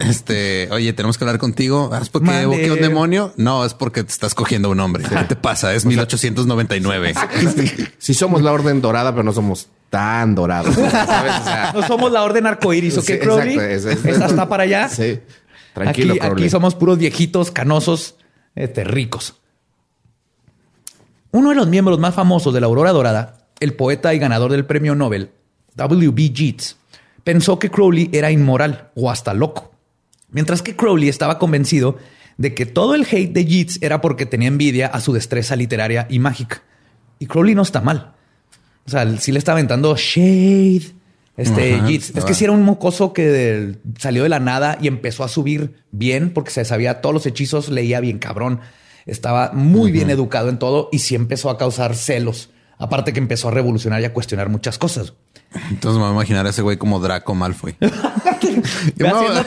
Este, oye, tenemos que hablar contigo. ¿Es porque evoqué un demonio? No, es porque te estás cogiendo un hombre. ¿Qué te pasa? Es 1899. Sí somos la orden dorada, pero no somos tan dorados. ¿sabes? O sea, No somos la orden arcoíris, ¿o Sí, qué, Crowley? exacto, es- es- Esa está para allá. Sí. Tranquilo, aquí, Crowley. aquí somos puros viejitos, canosos, este, ricos. Uno de los miembros más famosos de la Aurora Dorada, el poeta y ganador del premio Nobel, W.B. Yeats, pensó que Crowley era inmoral o hasta loco. Mientras que Crowley estaba convencido de que todo el hate de Yeats era porque tenía envidia a su destreza literaria y mágica. Y Crowley no está mal. O sea, sí le está aventando shade. Este Ajá, Yeats. Es que sí era un mocoso que del- salió de la nada y empezó a subir bien porque se sabía todos los hechizos, leía bien cabrón. Estaba muy bien educado en todo y sí empezó a causar celos. Aparte que empezó a revolucionar y a cuestionar muchas cosas. Entonces me voy a imaginar a ese güey como Draco Malfoy. Historia.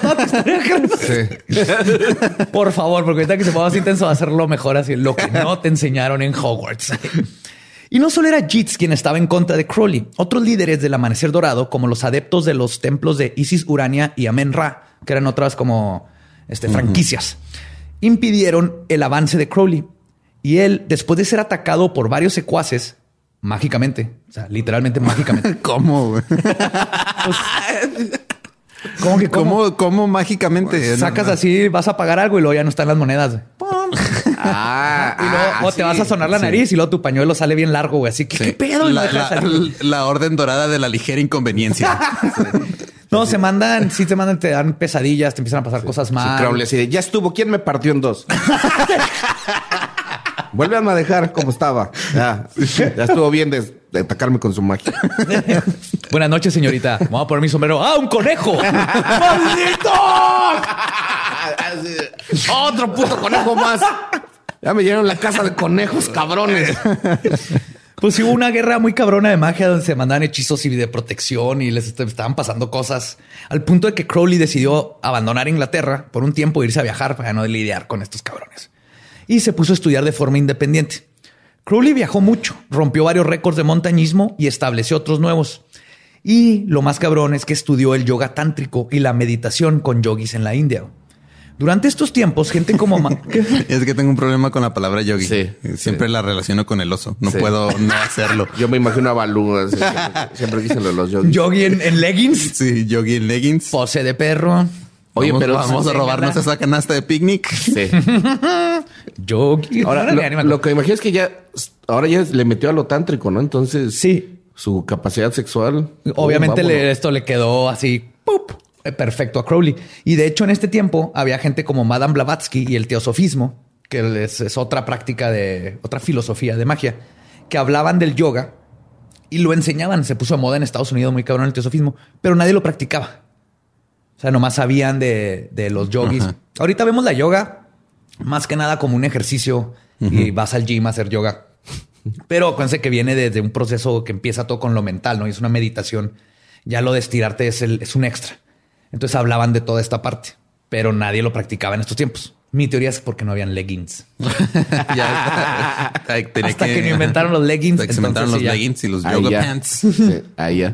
Por favor, porque ahorita que se ponga más intenso hacerlo mejor así. Lo que no te enseñaron en Hogwarts. Y no solo era Jits quien estaba en contra de Crowley, otros líderes del Amanecer Dorado, como los adeptos de los templos de Isis Urania y Amen Ra, que eran otras como este, franquicias, impidieron el avance de Crowley. Y él, después de ser atacado por varios secuaces, mágicamente, o sea, literalmente mágicamente. ¿Cómo? güey? ¿Cómo que cómo? ¿Cómo, cómo mágicamente? Sacas así, vas a pagar algo y luego ya no están las monedas. ¡Pum! Ah, Y luego ah, o te sí, vas a sonar la sí. nariz y luego tu pañuelo sale bien largo, güey. Así que, ¿qué pedo? La orden dorada de la ligera inconveniencia. No, se mandan, sí te mandan, te dan pesadillas, te empiezan a pasar cosas Sí, mal. Crowley así de, ya estuvo. ¿Quién me partió en dos? Vuelvan a dejar como estaba. Ya, ya estuvo bien de, de atacarme con su magia. Buenas noches, señorita. Vamos a poner mi sombrero. ¡Ah, un conejo! ¡Maldito! Otro puto conejo más. Ya me llenaron la casa de conejos, cabrones. Pues hubo una guerra muy cabrona de magia donde se mandaban hechizos y de protección y les est- estaban pasando cosas al punto de que Crowley decidió abandonar Inglaterra por un tiempo e irse a viajar para no lidiar con estos cabrones. Y se puso a estudiar de forma independiente. Crowley viajó mucho, rompió varios récords de montañismo y estableció otros nuevos. Y lo más cabrón es que estudió el yoga tántrico y la meditación con yogis en la India. Durante estos tiempos, gente como... Es que tengo un problema con la palabra yogi. Sí, Siempre sí. la relaciono con el oso. No Sí. puedo no hacerlo. Yo me imagino a Balú. así, Siempre, siempre de los yogis. Yogi en, en leggings, Sí, yogi en leggings. pose de perro. Oye, vamos, pero- vamos a robarnos ¿verdad? esa canasta de picnic. Sí. Yogi. Ahora, lo, ya ni me lo que imagino es que ya, ahora ya le metió a lo tántrico, ¿no? Entonces, Sí. su capacidad sexual. Obviamente Oh, le- vámonos. esto le quedó así ¡pup! Eh, perfecto a Crowley. Y de hecho, en este tiempo había gente como Madame Blavatsky y el teosofismo, que es, es otra práctica de otra filosofía de magia, que hablaban del yoga y lo enseñaban. Se puso de moda en Estados Unidos muy cabrón el teosofismo, pero nadie lo practicaba. O sea, nomás sabían de, de los yogis. Ajá. Ahorita vemos la yoga más que nada como un ejercicio y vas al gym a hacer yoga. Pero acuérdense que viene desde un proceso que empieza todo con lo mental, ¿no? Y es una meditación. Ya lo de estirarte es, el- es un extra. Entonces hablaban de toda esta parte, pero nadie lo practicaba en estos tiempos. Mi teoría es porque no habían leggings. ya, ay, tenía Hasta que no inventaron los leggings, hasta que se inventaron los ya. leggings y los Ahí yoga ya. pants. Sí, ahí ya.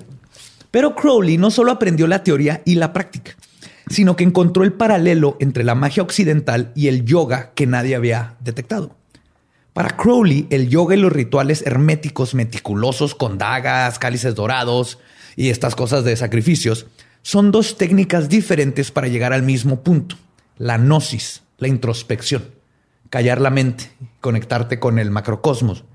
Pero Crowley no solo aprendió la teoría y la práctica, sino que encontró el paralelo entre la magia occidental y el yoga que nadie había detectado. Para Crowley, el yoga y los rituales herméticos meticulosos con dagas, cálices dorados y estas cosas de sacrificios son dos técnicas diferentes para llegar al mismo punto. La gnosis, la introspección, callar la mente, conectarte con el macrocosmos.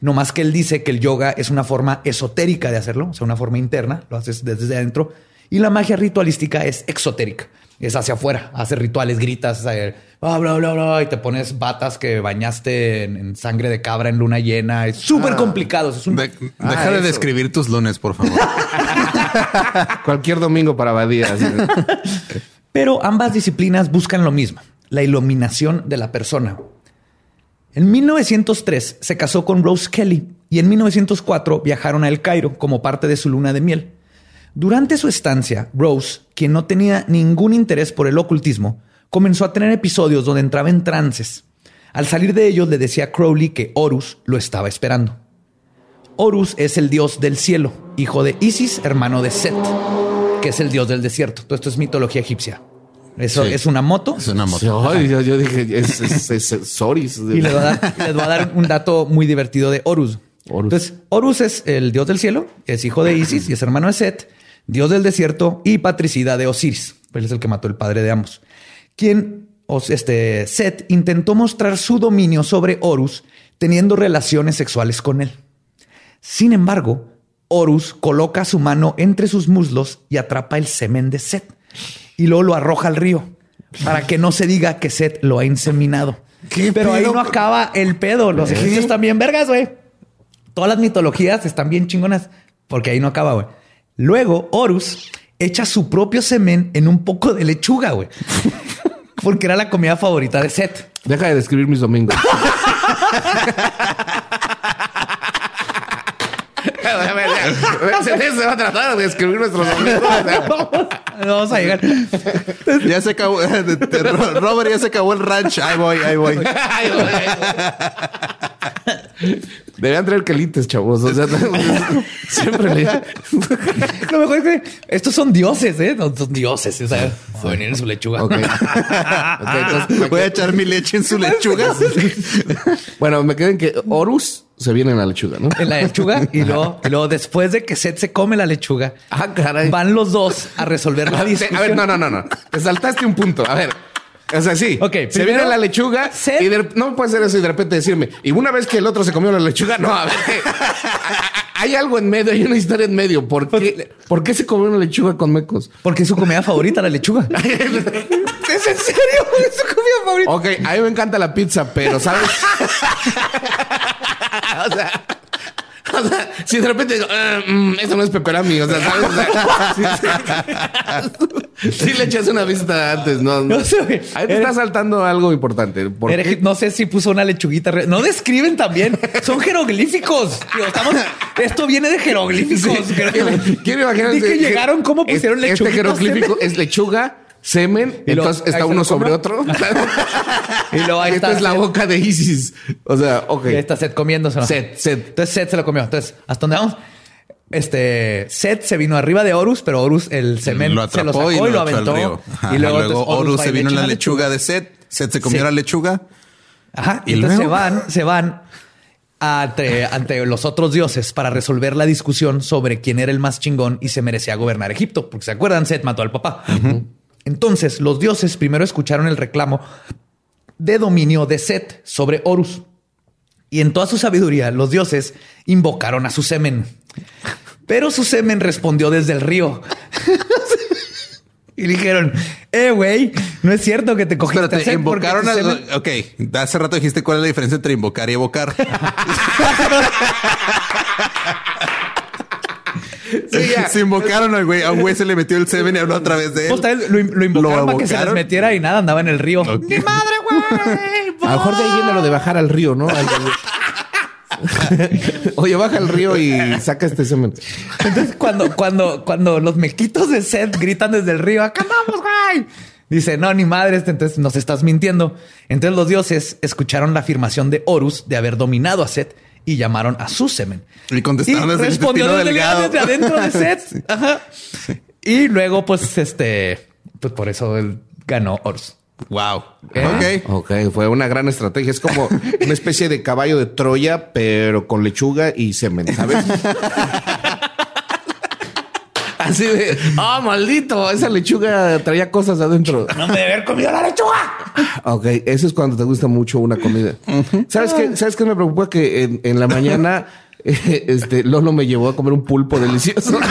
No más que él dice que el yoga es una forma esotérica de hacerlo, o sea, una forma interna, lo haces desde adentro, y la magia ritualística es exotérica, es hacia afuera, haces rituales, gritas, eh, bla, bla, bla, bla, y te pones batas que bañaste en, en sangre de cabra en luna llena, es súper complicado. Es un... De- Ah, deja de eso. describir tus lunes, por favor. Cualquier domingo para Badía. Pero ambas disciplinas buscan lo mismo, la iluminación de la persona. En 1903 se casó con Rose Kelly y en 1904 viajaron a El Cairo como parte de su luna de miel. Durante su estancia, Rose, quien no tenía ningún interés por el ocultismo, comenzó a tener episodios donde entraba en trances. Al salir de ellos le decía a Crowley que Horus lo estaba esperando. Horus es el dios del cielo, hijo de Isis, hermano de Set, que es el dios del desierto. Todo esto es mitología egipcia. Eso Sí. es una moto. Es una moto. Ay, yo, yo dije, es, es, es- es Soris. Y les voy, a dar, les voy a dar un dato muy divertido de Horus. Horus. Entonces, Horus es el dios del cielo, es hijo de Isis y es hermano de Set, dios del desierto y patricida de Osiris. Él es el que mató el padre de ambos. Quien, este, Set intentó mostrar su dominio sobre Horus teniendo relaciones sexuales con él. Sin embargo, Horus coloca su mano entre sus muslos y atrapa el semen de Set y luego lo arroja al río para que no se diga que Set lo ha inseminado. ¿Qué Pero ahí no acaba el pedo. Los egipcios están bien vergas, güey. Todas las mitologías están bien chingonas porque ahí no acaba, güey. Luego, Horus echa su propio semen en un poco de lechuga, güey. Porque era la comida favorita de Set. Deja de describir mis domingos. Se va a tratar de describir nuestros domingos. No vamos a llegar. Ya se acabó. Robert, ya se acabó el ranch. Ahí voy, ahí voy. Deberían traer quelites, chavos. O sea, siempre le... Lo mejor es que estos son dioses, ¿eh? No, son dioses. O sea, venir en su lechuga. Ok. Ok, entonces, Voy a echar mi leche en su lechuga. bueno, me queden que Horus se viene en la lechuga, ¿no? En la lechuga y luego, y luego después de que Seth se come la lechuga, Ah, caray. van los dos a resolver la A discusión. ver, no, no, no, no. Te saltaste un punto. A ver. O sea, sí. Ok, se viene la lechuga Seth- y de- no puede ser eso y de repente decirme, y una vez que el otro se comió la lechuga, no, a ver. hay algo en medio, hay una historia en medio. ¿Por qué, ¿por qué se comió una lechuga con mecos? Porque es su comida favorita, la lechuga. ¿Es en serio? Es su comida favorita. Ok, a mí me encanta la pizza, pero ¿sabes? O sea. O sea, si de repente digo, "Ah, mm, eso no es pepperami, o sea, ¿sabes? O sea, sí, sí le echas una vista antes, ¿no? No sé, güey. Ahí te está saltando algo importante. ¿Por Eres- qué? No sé si puso una lechuguita. No describen también. Son jeroglíficos. Estamos- esto viene de jeroglíficos. Quiero, quiero imaginar que llegaron, cómo pusieron Este lechuguita, jeroglífico es lechuga, semen, Y entonces está se uno sobre otro. Y luego ahí Esta está es la Seth. boca de Isis. O sea, ok. Y ahí está Seth comiéndose. Seth, Seth. Entonces Seth se lo comió. Entonces, ¿hasta dónde vamos? Este Seth se vino arriba de Horus, pero Horus el semen lo se lo sacó y lo, aventó. Ajá, y luego, Horus se vino en la lechuga de Seth. Seth se comió Sí. la lechuga. Ajá. Y ¿Y entonces se luego? van, se van ante, ante los otros dioses para resolver la discusión sobre quién era el más chingón y se merecía gobernar Egipto. Porque se acuerdan, Seth mató al papá. Entonces, los dioses primero escucharon el reclamo de dominio de Set sobre Horus. Y en toda su sabiduría, los dioses invocaron a su semen. Pero su semen respondió desde el río. y dijeron, eh, güey, no es cierto que te cogiste a Espérate, Set porque invocaron a... semen- Ok, hace rato dijiste cuál es la diferencia entre invocar y evocar. Sí, ya. se invocaron al güey. A un güey se le metió el semen y habló a través de él. Pues, lo, lo invocaron ¿Lo para que se les metiera y nada, andaba en el río. Ok. ¡Mi madre, güey! A lo mejor de ahí viene lo de bajar al río, ¿no? Al- Oye, baja al río y saca este semen. Entonces, cuando, cuando, cuando los mequitos de Seth gritan desde el río, ¡acá vamos, güey! Dice, no, ni madre, entonces nos estás mintiendo. Entonces los dioses escucharon la afirmación de Horus de haber dominado a Seth y llamaron a su semen. Y contestaron desde el respondió intestino desde, delgado. desde adentro de Seth. Ajá. Y luego, pues, este, pues por eso él ganó Horus. Wow. ¿Eh? Ok. Ok, fue una gran estrategia. Es como una especie de caballo de Troya, pero con lechuga y semen, ¿sabes? Así de, ah, maldito, esa lechuga traía cosas adentro. No me debe haber comido la lechuga. Ok, eso es cuando te gusta mucho una comida. ¿Sabes qué? ¿Sabes qué me preocupa? Que en, en la mañana eh, este, Lolo me llevó a comer un pulpo delicioso.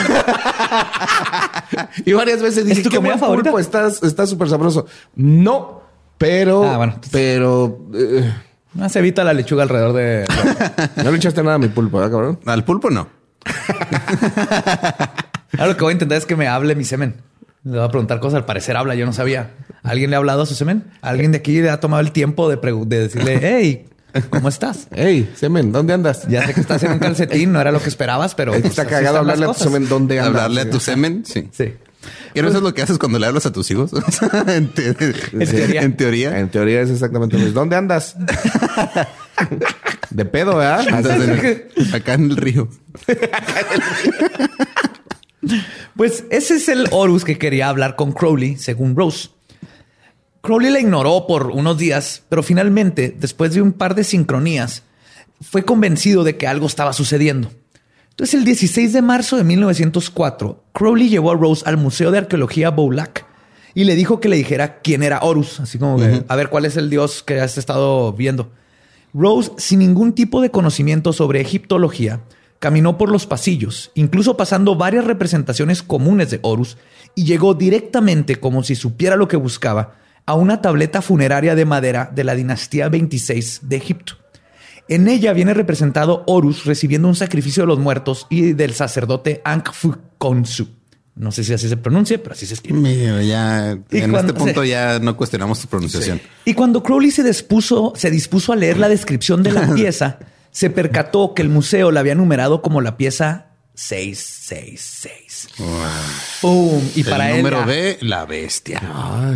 y varias veces dije, ¿Es tu ¿qué comida favorita? pulpo? Estás- Está súper sabroso. No, pero... Ah, bueno. Pero... eh, No se evita la lechuga alrededor de... no le echaste nada a mi pulpo, ¿verdad, cabrón? Al pulpo no. Ahora lo que voy a intentar es que me hable mi semen. Le voy a preguntar cosas. Al parecer habla, yo no sabía. ¿Alguien le ha hablado a su semen? ¿Alguien de aquí le ha tomado el tiempo de, de decirle, hey, ¿cómo estás? Hey, semen, ¿dónde andas? Ya sé que estás en un calcetín, no era lo que esperabas, pero... pues, Está cagado hablarle a tu semen, ¿dónde andas? Hablarle a tu semen, sí. Sí. ¿Y no eso es lo que haces cuando le hablas a tus hijos? en, te- teoría. en teoría. En teoría es exactamente lo mismo. ¿Dónde andas? De pedo, ¿verdad? Acá en el río. Pues ese es el Horus que quería hablar con Crowley, según Rose. Crowley la ignoró por unos días, pero finalmente, después de un par de sincronías, fue convencido de que algo estaba sucediendo. Entonces, el 16 de marzo de 1904, Crowley llevó a Rose al Museo de Arqueología Boulac y le dijo que le dijera quién era Horus, así como que, a ver cuál es el dios que has estado viendo. Rose, sin ningún tipo de conocimiento sobre egiptología, caminó por los pasillos, incluso pasando varias representaciones comunes de Horus, y llegó directamente, como si supiera lo que buscaba, a una tableta funeraria de madera de la dinastía 26 de Egipto. En ella viene representado Horus recibiendo un sacrificio de los muertos y del sacerdote Ankh-Fu-Konsu. No sé si así se pronuncia, pero así se escribe. Ya Y en cuando- este punto sí. ya no cuestionamos tu pronunciación. Y cuando Crowley se dispuso, se dispuso a leer la descripción de la pieza, se percató que el museo la había numerado como la pieza 666. ¡Pum! Y para el número de la bestia.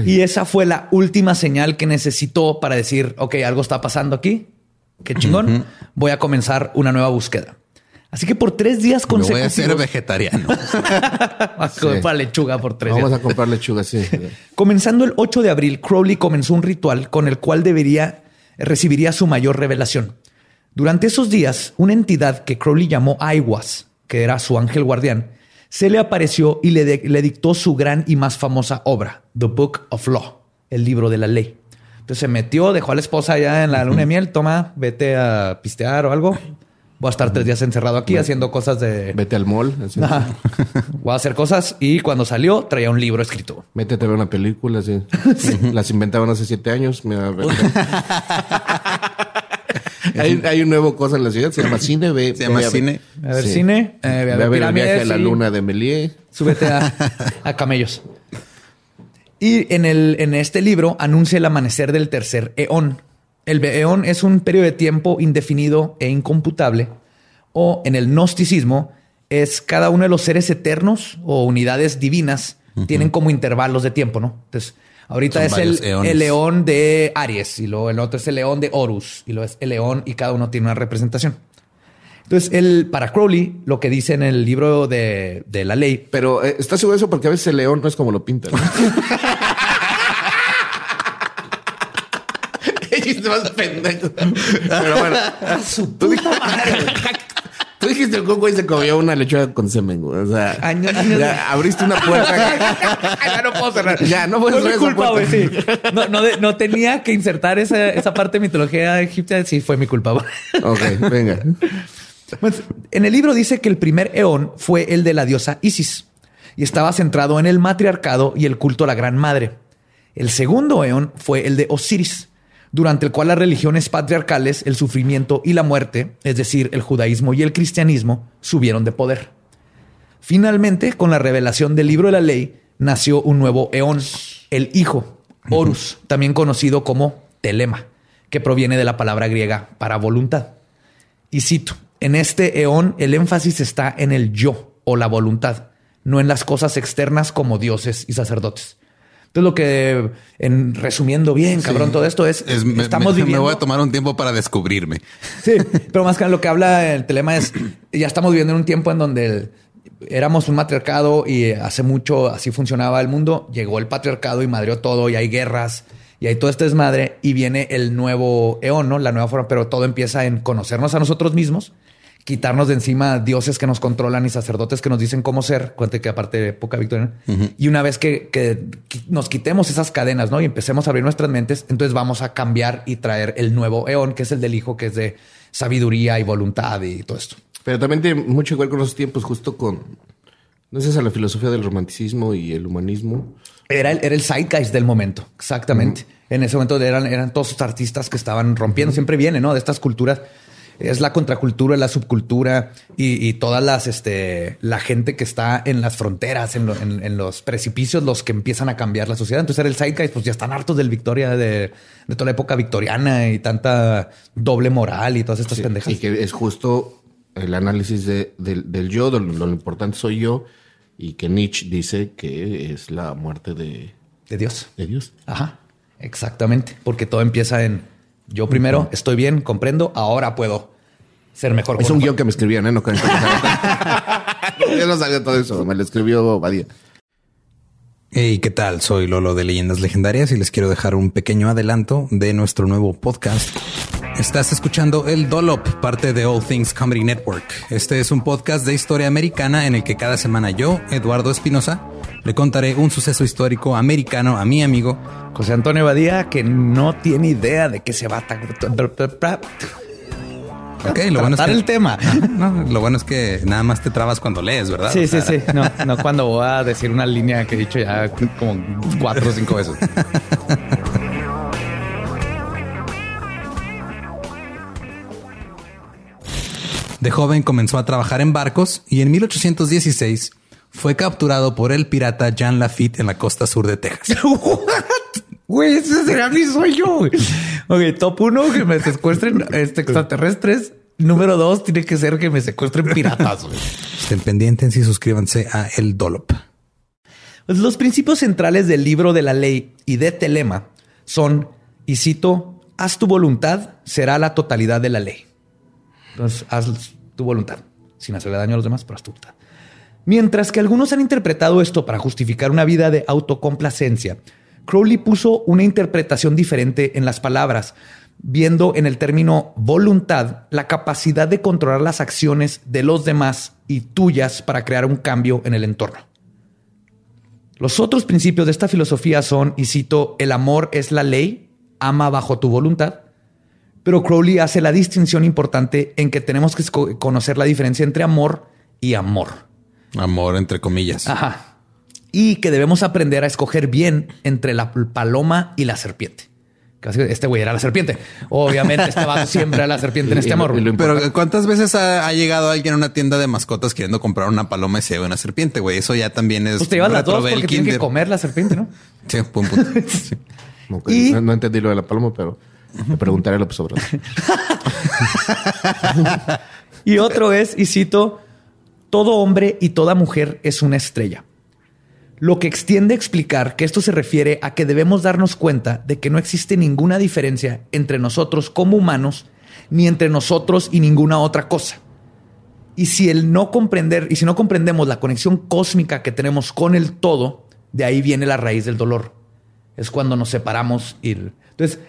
Y esa fue la última señal que necesitó para decir, ok, algo está pasando aquí. Qué chingón. Voy a comenzar una nueva búsqueda. Así que por tres días Me voy a ser consecutivos. vegetariano. Vas a comer para lechuga por tres Vamos días. a comprar lechuga, sí. Comenzando el 8 de abril, Crowley comenzó un ritual con el cual debería recibiría su mayor revelación. Durante esos días, una entidad que Crowley llamó Aiwas, que era su ángel guardián, se le apareció y le, de- le dictó su gran y más famosa obra, The Book of Law, el libro de la ley. Entonces se metió, dejó a la esposa allá en la luna de miel, toma, vete a pistear o algo. Voy a estar tres días encerrado aquí haciendo cosas de... Vete al mall. así. Ajá. Voy a hacer cosas y cuando salió traía un libro escrito. Métete a ver una película, sí. Las inventaban hace siete años. Mira. hay, hay un nuevo cosa en la ciudad, se llama cine. Ve, Se llama ve a ver- cine. A ver Sí. cine, eh, ve a Ve ver a ver el viaje a la y luna de Méliès. Súbete a, a camellos. Y en, el, en este libro anuncia el amanecer del tercer eón. El eón es un periodo de tiempo indefinido e incomputable. O en el gnosticismo es cada uno de los seres eternos o unidades divinas tienen como intervalos de tiempo, ¿no? Entonces, ahorita Son es el, león de Aries y luego el otro es el león de Horus y luego es el león y cada uno tiene una representación. Entonces, el, para Crowley, lo que dice en el libro de, de la ley, Pero eh, ¿estás seguro de eso? Porque a veces el león no es como lo pintan. tú dijiste el coco y se comió una lechuga con semen, güey. O sea, Años- años- ya abriste una puerta. ya no puedo cerrar. Ya no puedo mi cerrar esa culpa, güey, sí. No, no, de- no tenía que insertar esa, esa parte de mitología egipcia. Sí, fue mi culpa. güey. Ok, venga. Pues, en el libro dice que el primer eón fue el de la diosa Isis y estaba centrado en el matriarcado y el culto a la Gran Madre. El segundo eón fue el de Osiris, durante el cual las religiones patriarcales, el sufrimiento y la muerte, es decir, el judaísmo y el cristianismo, subieron de poder. Finalmente, con la revelación del libro de la ley, nació un nuevo eón, el hijo, Horus, también conocido como Telema, que proviene de la palabra griega para voluntad. Y cito, en este eón el énfasis está en el yo o la voluntad, no en las cosas externas como dioses y sacerdotes. Entonces lo que, en resumiendo bien, cabrón, todo esto es, Es- me, estamos me- me viviendo... voy a tomar un tiempo para descubrirme. Sí, pero más que lo que habla el telema es, ya estamos viviendo en un tiempo en donde el- éramos un matriarcado y hace mucho así funcionaba el mundo, llegó el patriarcado y madrió todo y hay guerras y hay todo este desmadre y viene el nuevo eón, ¿no? La nueva forma, pero todo empieza en conocernos a nosotros mismos, quitarnos de encima dioses que nos controlan y sacerdotes que nos dicen cómo ser, cuente que aparte de época victoriana, y una vez que, que nos quitemos esas cadenas, ¿no? Y empecemos a abrir nuestras mentes, entonces vamos a cambiar y traer el nuevo eón, que es el del hijo, que es de sabiduría y voluntad y todo esto. Pero también tiene mucho ver con los tiempos, justo con. No es esa la filosofía del romanticismo y el humanismo. Era el, era el zeitgeist del momento, exactamente. En ese momento eran, eran todos esos artistas que estaban rompiendo, siempre viene, ¿no? De estas culturas. Es la contracultura, la subcultura y, y todas las, este, la gente que está en las fronteras, en, lo- en- en los precipicios, los que empiezan a cambiar la sociedad. Entonces era el zeitgeist, pues ya están hartos del Victoria, de, de toda la época victoriana y tanta doble moral y todas estas Sí, pendejas. Y que es justo el análisis de- del, del yo, de lo, lo importante soy yo, y que Nietzsche dice que es la muerte de, De Dios. de Dios. Ajá, exactamente. Porque todo empieza en yo primero estoy bien, comprendo, ahora puedo ser mejor. Es un guion que me escribían, ¿eh? No creen que- Yo no sabía todo eso, me lo escribió Badía. Hey, ¿qué tal? Soy Lolo de Leyendas Legendarias y les quiero dejar un pequeño adelanto de nuestro nuevo podcast. Estás escuchando El Dolop, parte de All Things Comedy Network. Este es un podcast de historia americana en el que cada semana yo, Eduardo Espinosa, le contaré un suceso histórico americano a mi amigo José Antonio Badía, que no tiene idea de qué se va a Ok, lo bueno es que el tema. No, lo bueno es que nada más te trabas cuando lees, ¿verdad? Sí, O sea, sí, sí. No, no cuando voy a decir una línea que he dicho ya como cuatro o cinco veces. De joven comenzó a trabajar en barcos y en 1816 fue capturado por el pirata Jean Lafitte en la costa sur de Texas. Güey, ese será mi sueño. güey. Ok, top uno, que me secuestren este, extraterrestres. Número dos, tiene que ser que me secuestren piratas. güey. Estén pendientes y suscríbanse a El Dolop. Pues los principios centrales del libro de la ley y de Telema son, y cito, haz tu voluntad, será la totalidad de la ley. Entonces, haz tu voluntad, sin hacerle daño a los demás, pero haz tu voluntad. Mientras que algunos han interpretado esto para justificar una vida de autocomplacencia, Crowley puso una interpretación diferente en las palabras, viendo en el término voluntad la capacidad de controlar las acciones de los demás y tuyas para crear un cambio en el entorno. Los otros principios de esta filosofía son, y cito, el amor es la ley, ama bajo tu voluntad, pero Crowley hace la distinción importante en que tenemos que conocer la diferencia entre amor y amor. Amor, entre comillas. Ajá. Y que debemos aprender a escoger bien entre la paloma y la serpiente. Casi Este güey era la serpiente. Obviamente, este va siempre a la serpiente en este lo- amor. lo Pero ¿cuántas veces ha, ha llegado alguien a una tienda de mascotas queriendo comprar una paloma y se ve una serpiente, güey? Eso ya también es Pues te llevas las dos porque tienen que comer la serpiente, ¿no? Sí, buen punto. Sí. Ok, Y- No, no entendí lo de la paloma, pero le preguntaré López Obrador. Y otro es, y cito, todo hombre y toda mujer es una estrella. Lo que extiende a explicar que esto se refiere a que debemos darnos cuenta de que no existe ninguna diferencia entre nosotros como humanos, ni entre nosotros y ninguna otra cosa. Y si el no comprender, y si no comprendemos la conexión cósmica que tenemos con el todo, de ahí viene la raíz del dolor. Es cuando nos separamos y entonces,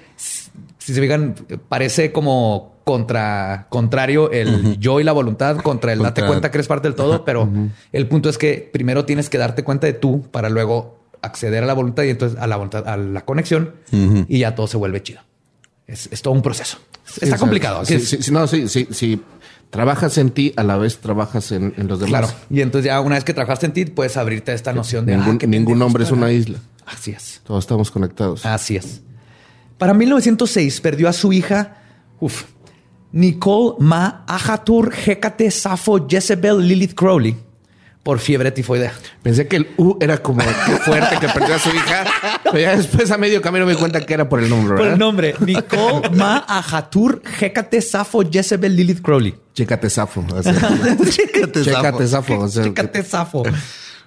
si se fijan, parece como contra contrario el yo y la voluntad contra el date cuenta que eres parte del todo, pero el punto es que primero tienes que darte cuenta de tú para luego acceder a la voluntad y entonces a la voluntad, a la conexión y ya todo se vuelve chido. Es, es todo un proceso. Está Sí, o sea, complicado. Sí, sí, no, sí, sí, sí. Trabajas en ti, a la vez trabajas en, en los demás. Claro. Y entonces ya una vez que trabajaste en ti, puedes abrirte a esta noción de Ningún, ah, ningún hombre es una isla. Así es. Todos estamos conectados. Así es. Para 1906 perdió a su hija, uf, Nicole Ma Ahatur Hecate Safo Jezebel Lilith Crowley por fiebre tifoidea. Pensé que el U era como qué fuerte que perdió a su hija. Pero ya después a medio camino me di cuenta que era por el nombre, Por el nombre, Nicole Ma Ahatur Hecate Safo Jezebel Lilith Crowley. Chécate zafo. o sea, Chécate, Chécate zafo. o sea, Chécate Safo.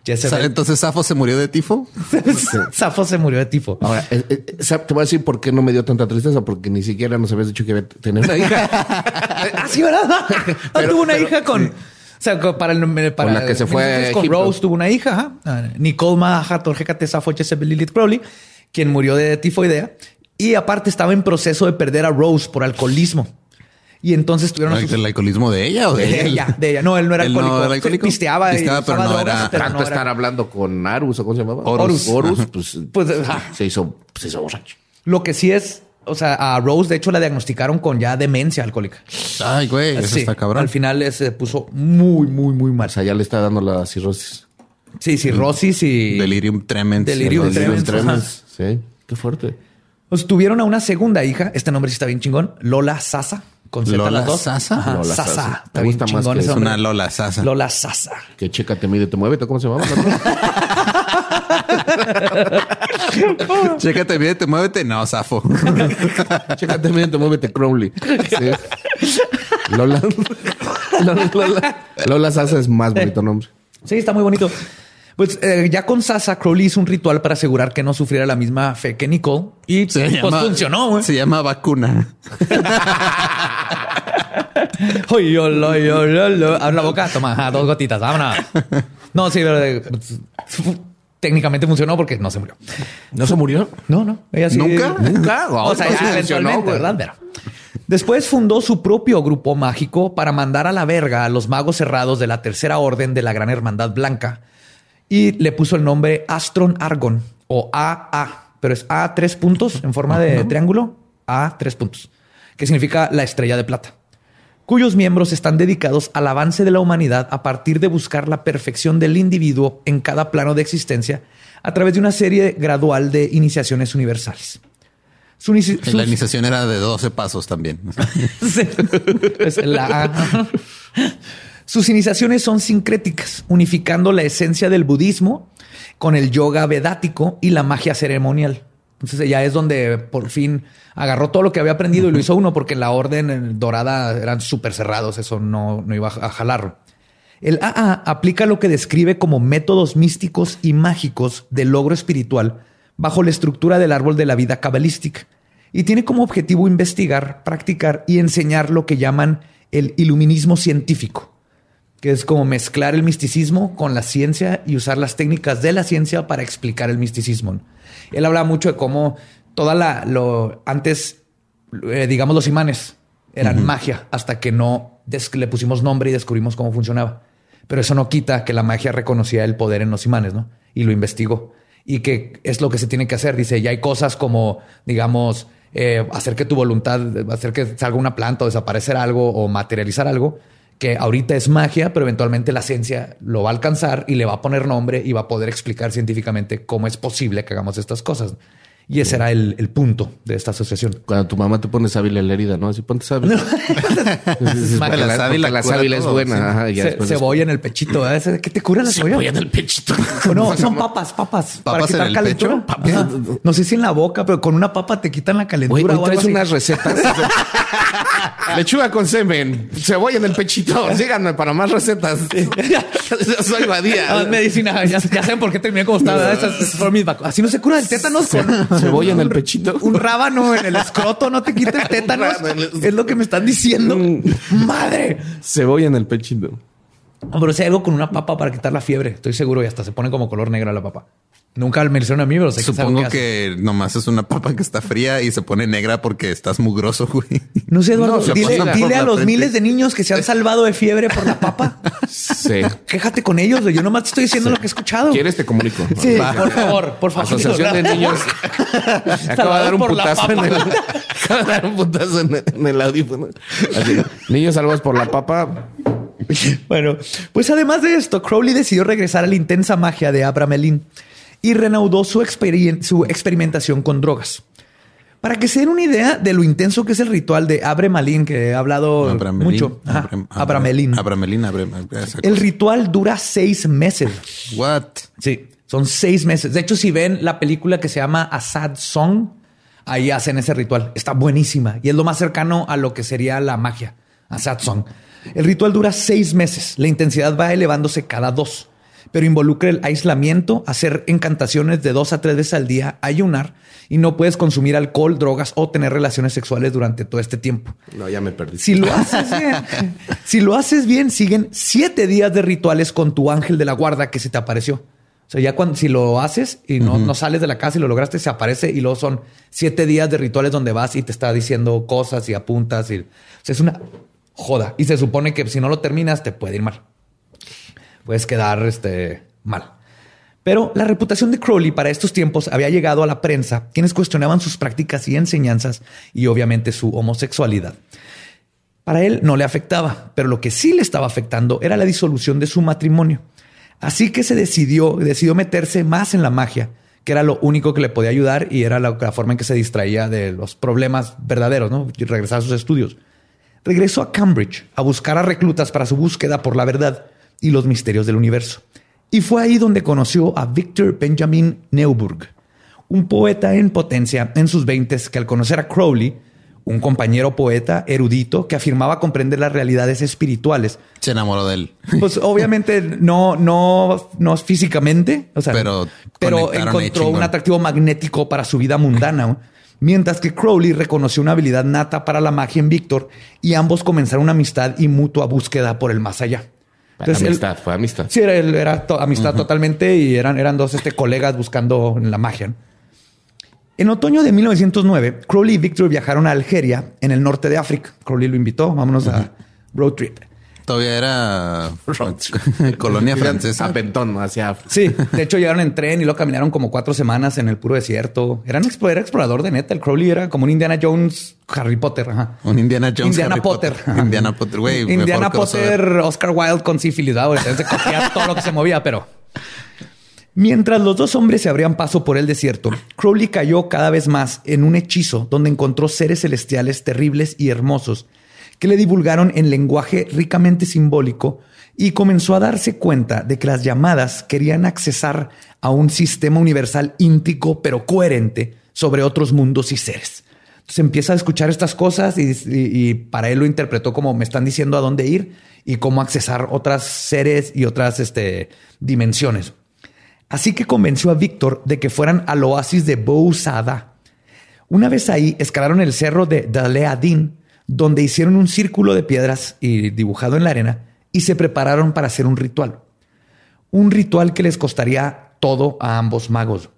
Entonces Safo se murió de tifo. Safo se murió de tifo. Ahora, eh, eh, ¿sab- te voy a decir por qué no me dio tanta tristeza, porque ni siquiera nos habías dicho que iba a tener una hija. Ah, sí, ¿verdad? Ah, Pero- tuvo una pero- hija con. O sea, para el para la que se fue con Egipto. Rose tuvo una hija. Ah, Nicole Mahator Hecate Safo Jezebel Lilith Crowley, quien murió de tifoidea. Y aparte estaba en proceso de perder a Rose por alcoholismo. Y entonces tuvieron sus- ¿El alcoholismo de ella o de, de ella, de ella. No, él no era Él no alcohólico. era alcohólico. Pisteaba, y Pisteaba, pero no drogas, era- pero Tanto no era- estar hablando con Arus o cómo se llamaba. Horus. Horus, pues, Pues, se hizo, se hizo borracho. Lo que sí es, o sea, a Rose de hecho la diagnosticaron con ya demencia alcohólica. Ay, güey, eso Sí, está cabrón. Al final eh, se puso muy, muy, muy mal. O sea, ya le está dando la cirrosis. Sí, cirrosis y Delirium tremens. Delirium Delirium tremens. tremens. Sí, qué fuerte. Pues tuvieron a una segunda hija. Este nombre sí está bien chingón. Lola Sasa. Con Z ¿Lola las dos. Sasa? Ajá, Lola Sasa. Sasa. Está Me bien gusta más que Es una Lola Sasa. Lola Sasa. Que chécate, mídete, muévete. ¿Cómo se llamaba? Chécate, mídete, muévete. No, Safo. chécate, mídete, muévete, Crowley. Sí. Lola. Lola, Lola. Lola Sasa es más bonito nombre. Sí, está muy bonito. Pues eh, ya con Sasa, Crowley hizo un ritual para asegurar que no sufriera la misma fe que Nicole. Y Se pues llama- funcionó, güey. Se llama vacuna. Oy, yo, lo, yo, lo, lo. Abre la boca, toma, ajá, dos gotitas, vámonos. No, sí, pero, eh, técnicamente funcionó porque no se murió. ¿No se murió? No, no. Ella sí. ¿Nunca? ¿Nunca? Wow, o sea, pues eventualmente. ¿verdad? Pero- Después fundó su propio grupo mágico para mandar a la verga a los magos cerrados de la tercera orden de la Gran Hermandad Blanca y le puso el nombre Astron Argon o AA, pero es A tres puntos en forma de triángulo, A tres puntos, que significa la estrella de plata, cuyos miembros están dedicados al avance de la humanidad a partir de buscar la perfección del individuo en cada plano de existencia a través de una serie gradual de iniciaciones universales. Su inici- La sus- iniciación era de 12 pasos también. Es la- Sus iniciaciones son sincréticas, unificando la esencia del budismo con el yoga vedático y la magia ceremonial. Entonces ya es donde por fin agarró todo lo que había aprendido y lo hizo uno, porque la orden en dorada eran súper cerrados, eso no, no iba a jalarlo. El AA aplica lo que describe como métodos místicos y mágicos de logro espiritual bajo la estructura del árbol de la vida cabalística y tiene como objetivo investigar, practicar y enseñar lo que llaman el iluminismo científico, que es como mezclar el misticismo con la ciencia y usar las técnicas de la ciencia para explicar el misticismo. Él habla mucho de cómo toda la lo antes, eh, digamos, los imanes eran magia hasta que no le pusimos nombre y descubrimos cómo funcionaba. Pero eso no quita que la magia reconocía el poder en los imanes, ¿no? Y lo investigó. Y que es lo que se tiene que hacer. Dice, ya hay cosas como, digamos, eh, hacer que tu voluntad, hacer que salga una planta o desaparecer algo o materializar algo, que ahorita es magia, pero eventualmente la ciencia lo va a alcanzar y le va a poner nombre y va a poder explicar científicamente cómo es posible que hagamos estas cosas. Y ese era el, el, punto de esta asociación. Cuando tu mamá te pone sábila en la herida, ¿no? Así ponte sábila. la sábila, la sábila es buena. Ajá, Ce cebolla en el pechito. ¿eh? ¿Qué te cura la cebolla? Cebolla en el pechito. No, son papas, papas. ¿Papas para quitar en el calentura. Pecho? No sé si en la boca, pero con una papa te quitan la calentura. Oye, traes unas recetas. Lechuga con semen, cebolla en el pechito. Síganme para más recetas. Soy Badía. medicina. Ya, ya, saben por qué terminé como estaba. Así no se cura el tétanos con Cebolla en el pechito. Un rábano en el escroto no te quita el tétanos. Es lo que me están diciendo. Madre. Cebolla en el pechito. Pero si hay algo con una papa para quitar la fiebre, estoy seguro y hasta se pone como color negro la papa. Nunca me hicieron a mí, pero sé Supongo que, que, nomás es una papa que está fría y se pone negra porque estás mugroso, güey. No sé, Eduardo. dile, dile a los miles de niños que se han salvado de fiebre por la papa. Sí. Quéjate con ellos. Yo nomás te estoy diciendo lo que he escuchado. ¿Quieres? Te comunico. Sí, por favor, por favor. Asociación de niños. Acaba de dar un putazo en el... Acaba de dar un putazo en el, audífono. Niños salvos por la papa. Bueno, pues además de esto, Crowley decidió regresar a la intensa magia de Abramelin y reanudó su, su experimentación con drogas. Para que se den una idea de lo intenso que es el ritual de Abremalin, que he hablado mucho. Abramelin. El ritual dura seis meses. What? Sí, son seis meses. De hecho, si ven la película que se llama A Sad Song, ahí hacen ese ritual. Está buenísima y es lo más cercano a lo que sería la magia. A Sad Song. El ritual dura seis meses. La intensidad va elevándose cada dos pero involucra el aislamiento, hacer encantaciones de dos a tres veces al día, ayunar y no puedes consumir alcohol, drogas o tener relaciones sexuales durante todo este tiempo. No, ya me perdí. Si lo haces bien, si lo haces bien, siguen siete días de rituales con tu ángel de la guarda que se te apareció. O sea, ya cuando si lo haces y no, no sales de la casa y lo lograste, se aparece y luego son siete días de rituales donde vas y te está diciendo cosas y apuntas. Y, o sea, es una joda. Y se supone que si no lo terminas, te puede ir mal puedes quedar este, mal. Pero la reputación de Crowley para estos tiempos había llegado a la prensa, quienes cuestionaban sus prácticas y enseñanzas y obviamente su homosexualidad. Para él no le afectaba, pero lo que sí le estaba afectando era la disolución de su matrimonio. Así que se decidió, decidió meterse más en la magia, que era lo único que le podía ayudar y era la, forma en que se distraía de los problemas verdaderos, ¿no? Y regresar a sus estudios. Regresó a Cambridge a buscar a reclutas para su búsqueda por la verdad y los misterios del universo. Y fue ahí donde conoció a Victor Benjamin Neuburg, un poeta en potencia en sus veintes que al conocer a Crowley, un compañero poeta erudito que afirmaba comprender las realidades espirituales. Se enamoró de él. Pues obviamente no, no, no físicamente, o sea, pero, pero encontró un atractivo magnético para su vida mundana. Mientras que Crowley reconoció una habilidad nata para la magia en Víctor y ambos comenzaron una amistad y mutua búsqueda por el más allá. Entonces, amistad, fue amistad. Sí, era, era amistad totalmente y eran, eran dos este, colegas buscando la magia. En otoño de 1909, Crowley y Victor viajaron a Algeria, en el norte de África. Crowley lo invitó, vámonos a road trip. Todavía era colonia francesa. Aventón hacia Sí, de hecho llegaron en tren y luego caminaron como cuatro semanas en el puro desierto. Eran era explorador de neta. El Crowley era como un Indiana Jones, Harry Potter. Un Indiana Jones. Indiana Potter. Indiana Potter, güey. Indiana Potter, Oscar Wilde con sífilis. Se cogía todo lo que se movía, pero... Mientras los dos hombres se abrían paso por el desierto, Crowley cayó cada vez más en un hechizo donde encontró seres celestiales terribles y hermosos que le divulgaron en lenguaje ricamente simbólico y comenzó a darse cuenta de que las llamadas querían accesar a un sistema universal íntico pero coherente sobre otros mundos y seres. Entonces empieza a escuchar estas cosas y, para él lo interpretó como me están diciendo a dónde ir y cómo accesar otras seres y otras este, dimensiones. Así que convenció a Víctor de que fueran al oasis de Bousada. Una vez ahí, escalaron el cerro de Daleadin, donde hicieron un círculo de piedras y dibujado en la arena y se prepararon para hacer un ritual. Un ritual que les costaría todo a ambos magos.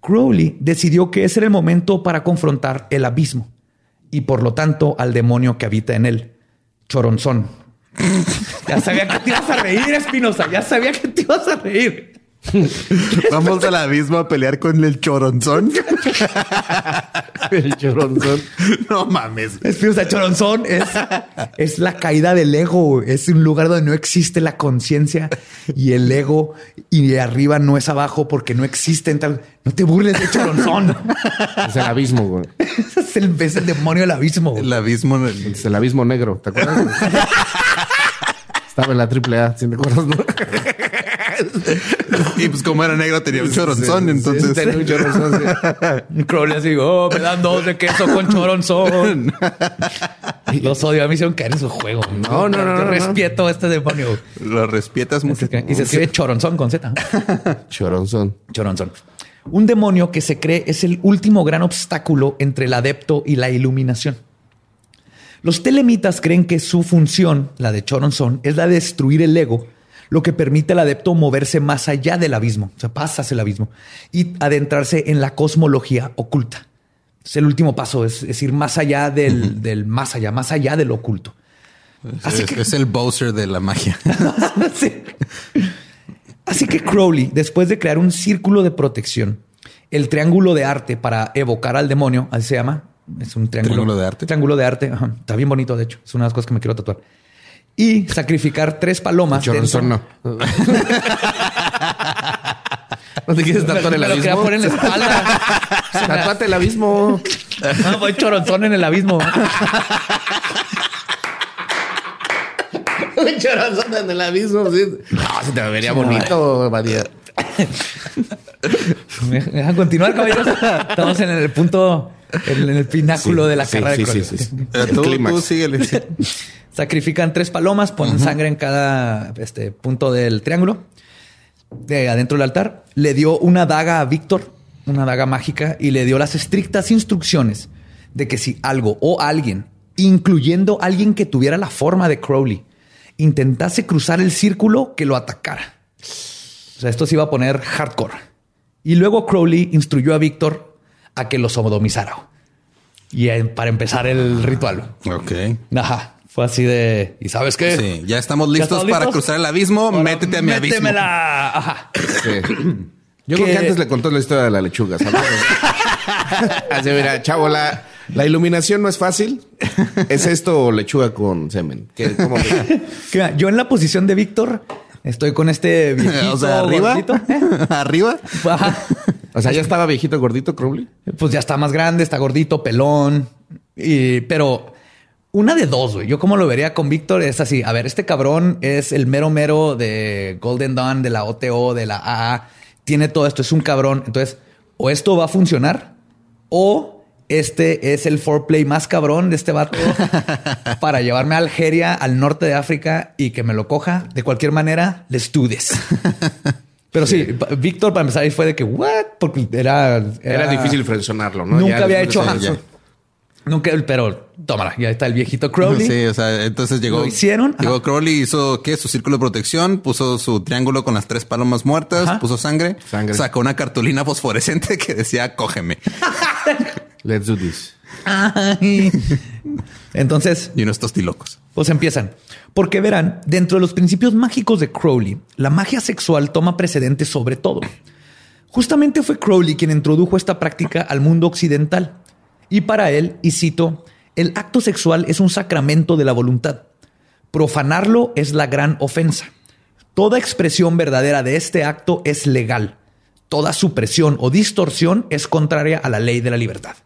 Crowley decidió que ese era el momento para confrontar el abismo y por lo tanto al demonio que habita en él, Choronzón. ya sabía que te ibas a reír, Espinosa. Ya sabía que te ibas a reír. Vamos al abismo a pelear con el choronzón. El choronzón. no mames. Espinosa, Choronzón es, es la caída del ego. Es un lugar donde no existe la conciencia y el ego y de arriba no es abajo porque no existen tal. No te burles de Choronzón. Es el abismo, güey. es, el, es el demonio del abismo. El abismo. Es el abismo negro, ¿te acuerdas? Estaba en la triple A, si te acuerdas, ¿no? Y pues como era negro tenía un choronzón, entonces. Tenía un choronzón, sí. Crowley así, oh, me dan dos de queso con choronzón. Los odio. A mí me hicieron caer en su juego. No, no, no, no, no. respeto a este demonio. Lo respietas mucho. Y se escribe choronzón con Z. Choronzón. Choronzón. Un demonio que se cree es el último gran obstáculo entre el adepto y la iluminación. Los telemitas creen que su función, la de Choronzón, es la de destruir el ego, lo que permite al adepto moverse más allá del abismo, o sea, pasas el abismo, y adentrarse en la cosmología oculta. Es el último paso, es, es ir más allá del, del más allá, más allá del oculto. Así es, que- es el Bowser de la magia. Sí. Así que Crowley, después de crear un círculo de protección, el triángulo de arte para evocar al demonio, así se llama. Es un triángulo, ¿Triángulo de arte? Triángulo de arte. ajá. Está bien bonito, de hecho. Es una de las cosas que me quiero tatuar. Y sacrificar tres palomas. Choronzón dentro- no. ¿No te quieres tatuar el Me lo quería abismo? poner en la espalda. Tatuate el abismo. No, voy choronzón en el abismo. Un choronzón en el abismo. sí. No, se te vería bonito, María. ¿Me dejan continuar, caballeros? Estamos en el punto, en el pináculo de la Sí, carrera sí, de sí, Crowley. sí, sí. El tú, clímax. tú síguele. Sacrifican tres palomas, ponen sangre en cada este, punto del triángulo. De adentro del altar. Le dio una daga a Víctor, una daga mágica, y le dio las estrictas instrucciones de que si algo o alguien, incluyendo alguien que tuviera la forma de Crowley, intentase cruzar el círculo, que lo atacara. O sea, esto se iba a poner hardcore. Y luego Crowley instruyó a Víctor a que lo sodomizara. Y eh, para empezar el ritual. Ok. Ajá. Fue así de. ¿Y sabes qué? Sí, ya estamos ¿Ya listos estamos para listos? cruzar el abismo. Ahora, métete a mi abismo. métemela. Ajá. Sí. Yo Que- creo que antes le contó la historia de la lechuga, ¿sabes? Así, mira, chavo, la, la iluminación no es fácil. ¿Es esto o lechuga con semen? ¿Qué, cómo ves? Que mira, Yo en la posición de Víctor estoy con este viejito. o sea, arriba. gordito, ¿eh? arriba. Ajá. O sea, ya estaba viejito, gordito, Crowley. Pues ya está más grande, está gordito, pelón. Y, pero una de dos, güey. Yo como lo vería con Víctor es así. A ver, este cabrón es el mero mero de Golden Dawn, de la OTO, de la AA. Tiene todo esto, es un cabrón. Entonces, o esto va a funcionar o este es el foreplay más cabrón de este vato para llevarme a Algeria, al norte de África y que me lo coja. De cualquier manera, les do this. Pero sí, Víctor para empezar ahí fue de que, what? Porque era... Era, difícil frencionarlo, ¿no? Nunca Ya había hecho ajá. Nunca, pero tómala, ya está el viejito Crowley. Sí, o sea, entonces llegó. ¿Lo hicieron? Llegó Ajá. Crowley, hizo ¿qué? Su círculo de protección, puso su triángulo con las tres palomas muertas, Ajá. puso sangre, Sangre. sacó una cartulina fosforescente que decía cógeme. Let's do this. Ay. Entonces, Y unos tostilocos. pues empiezan. Porque verán, dentro de los principios mágicos de Crowley, la magia sexual toma precedente sobre todo. Justamente fue Crowley quien introdujo esta práctica al mundo occidental. Y para él, y cito, el acto sexual es un sacramento de la voluntad. Profanarlo es la gran ofensa. Toda expresión verdadera de este acto es legal. Toda supresión o distorsión es contraria a la ley de la libertad.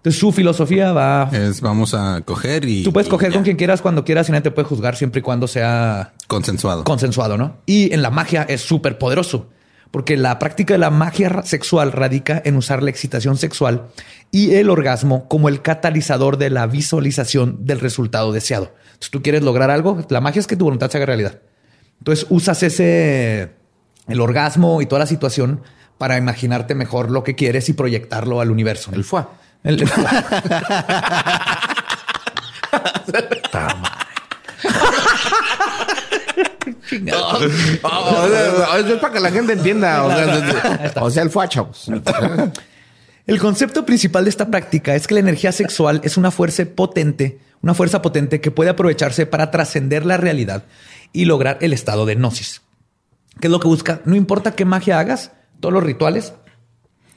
Entonces, su filosofía va Es vamos a coger y. Tú puedes y coger ya. con quien quieras cuando quieras y nadie te puede juzgar siempre y cuando sea Consensuado. consensuado, ¿no? Y en la magia es súper poderoso Porque la práctica de la magia sexual radica en usar la excitación sexual y el orgasmo como el catalizador de la visualización del resultado deseado. Si tú quieres lograr algo, la magia es que tu voluntad se haga realidad. Entonces usas ese, el orgasmo y toda la situación para imaginarte mejor lo que quieres y proyectarlo al universo. El foie. El- Oh, es para que la gente entienda. O sea, o sea, el foie, chavos. El concepto principal de esta práctica es que la energía sexual es una fuerza potente, una fuerza potente que puede aprovecharse para trascender la realidad y lograr el estado de gnosis. ¿Qué es lo que busca? No importa qué magia hagas, todos los rituales.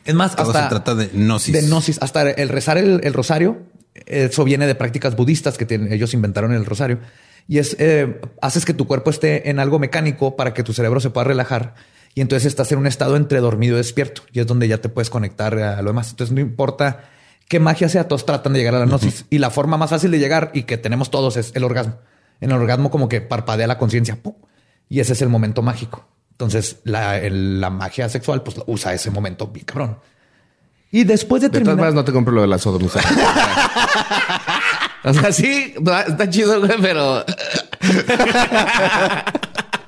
Es más, Todo hasta se trata de gnosis. de gnosis, hasta el rezar el, el rosario. Eso viene de prácticas budistas que tienen- ellos inventaron el rosario. Y es, eh, haces que tu cuerpo esté en algo mecánico para que tu cerebro se pueda relajar. Y entonces estás en un estado entre dormido y despierto. Y es donde ya te puedes conectar a lo demás. Entonces no importa qué magia sea, todos tratan de llegar a la gnosis. Y la forma más fácil de llegar y que tenemos todos es el orgasmo. En el orgasmo como que parpadea la conciencia. Y ese es el momento mágico. Entonces la, el- la magia sexual pues usa ese momento bien cabrón. Y después de De todas terminar... maneras, no te compro lo de la sodomización. o sea, sí, está chido, güey, pero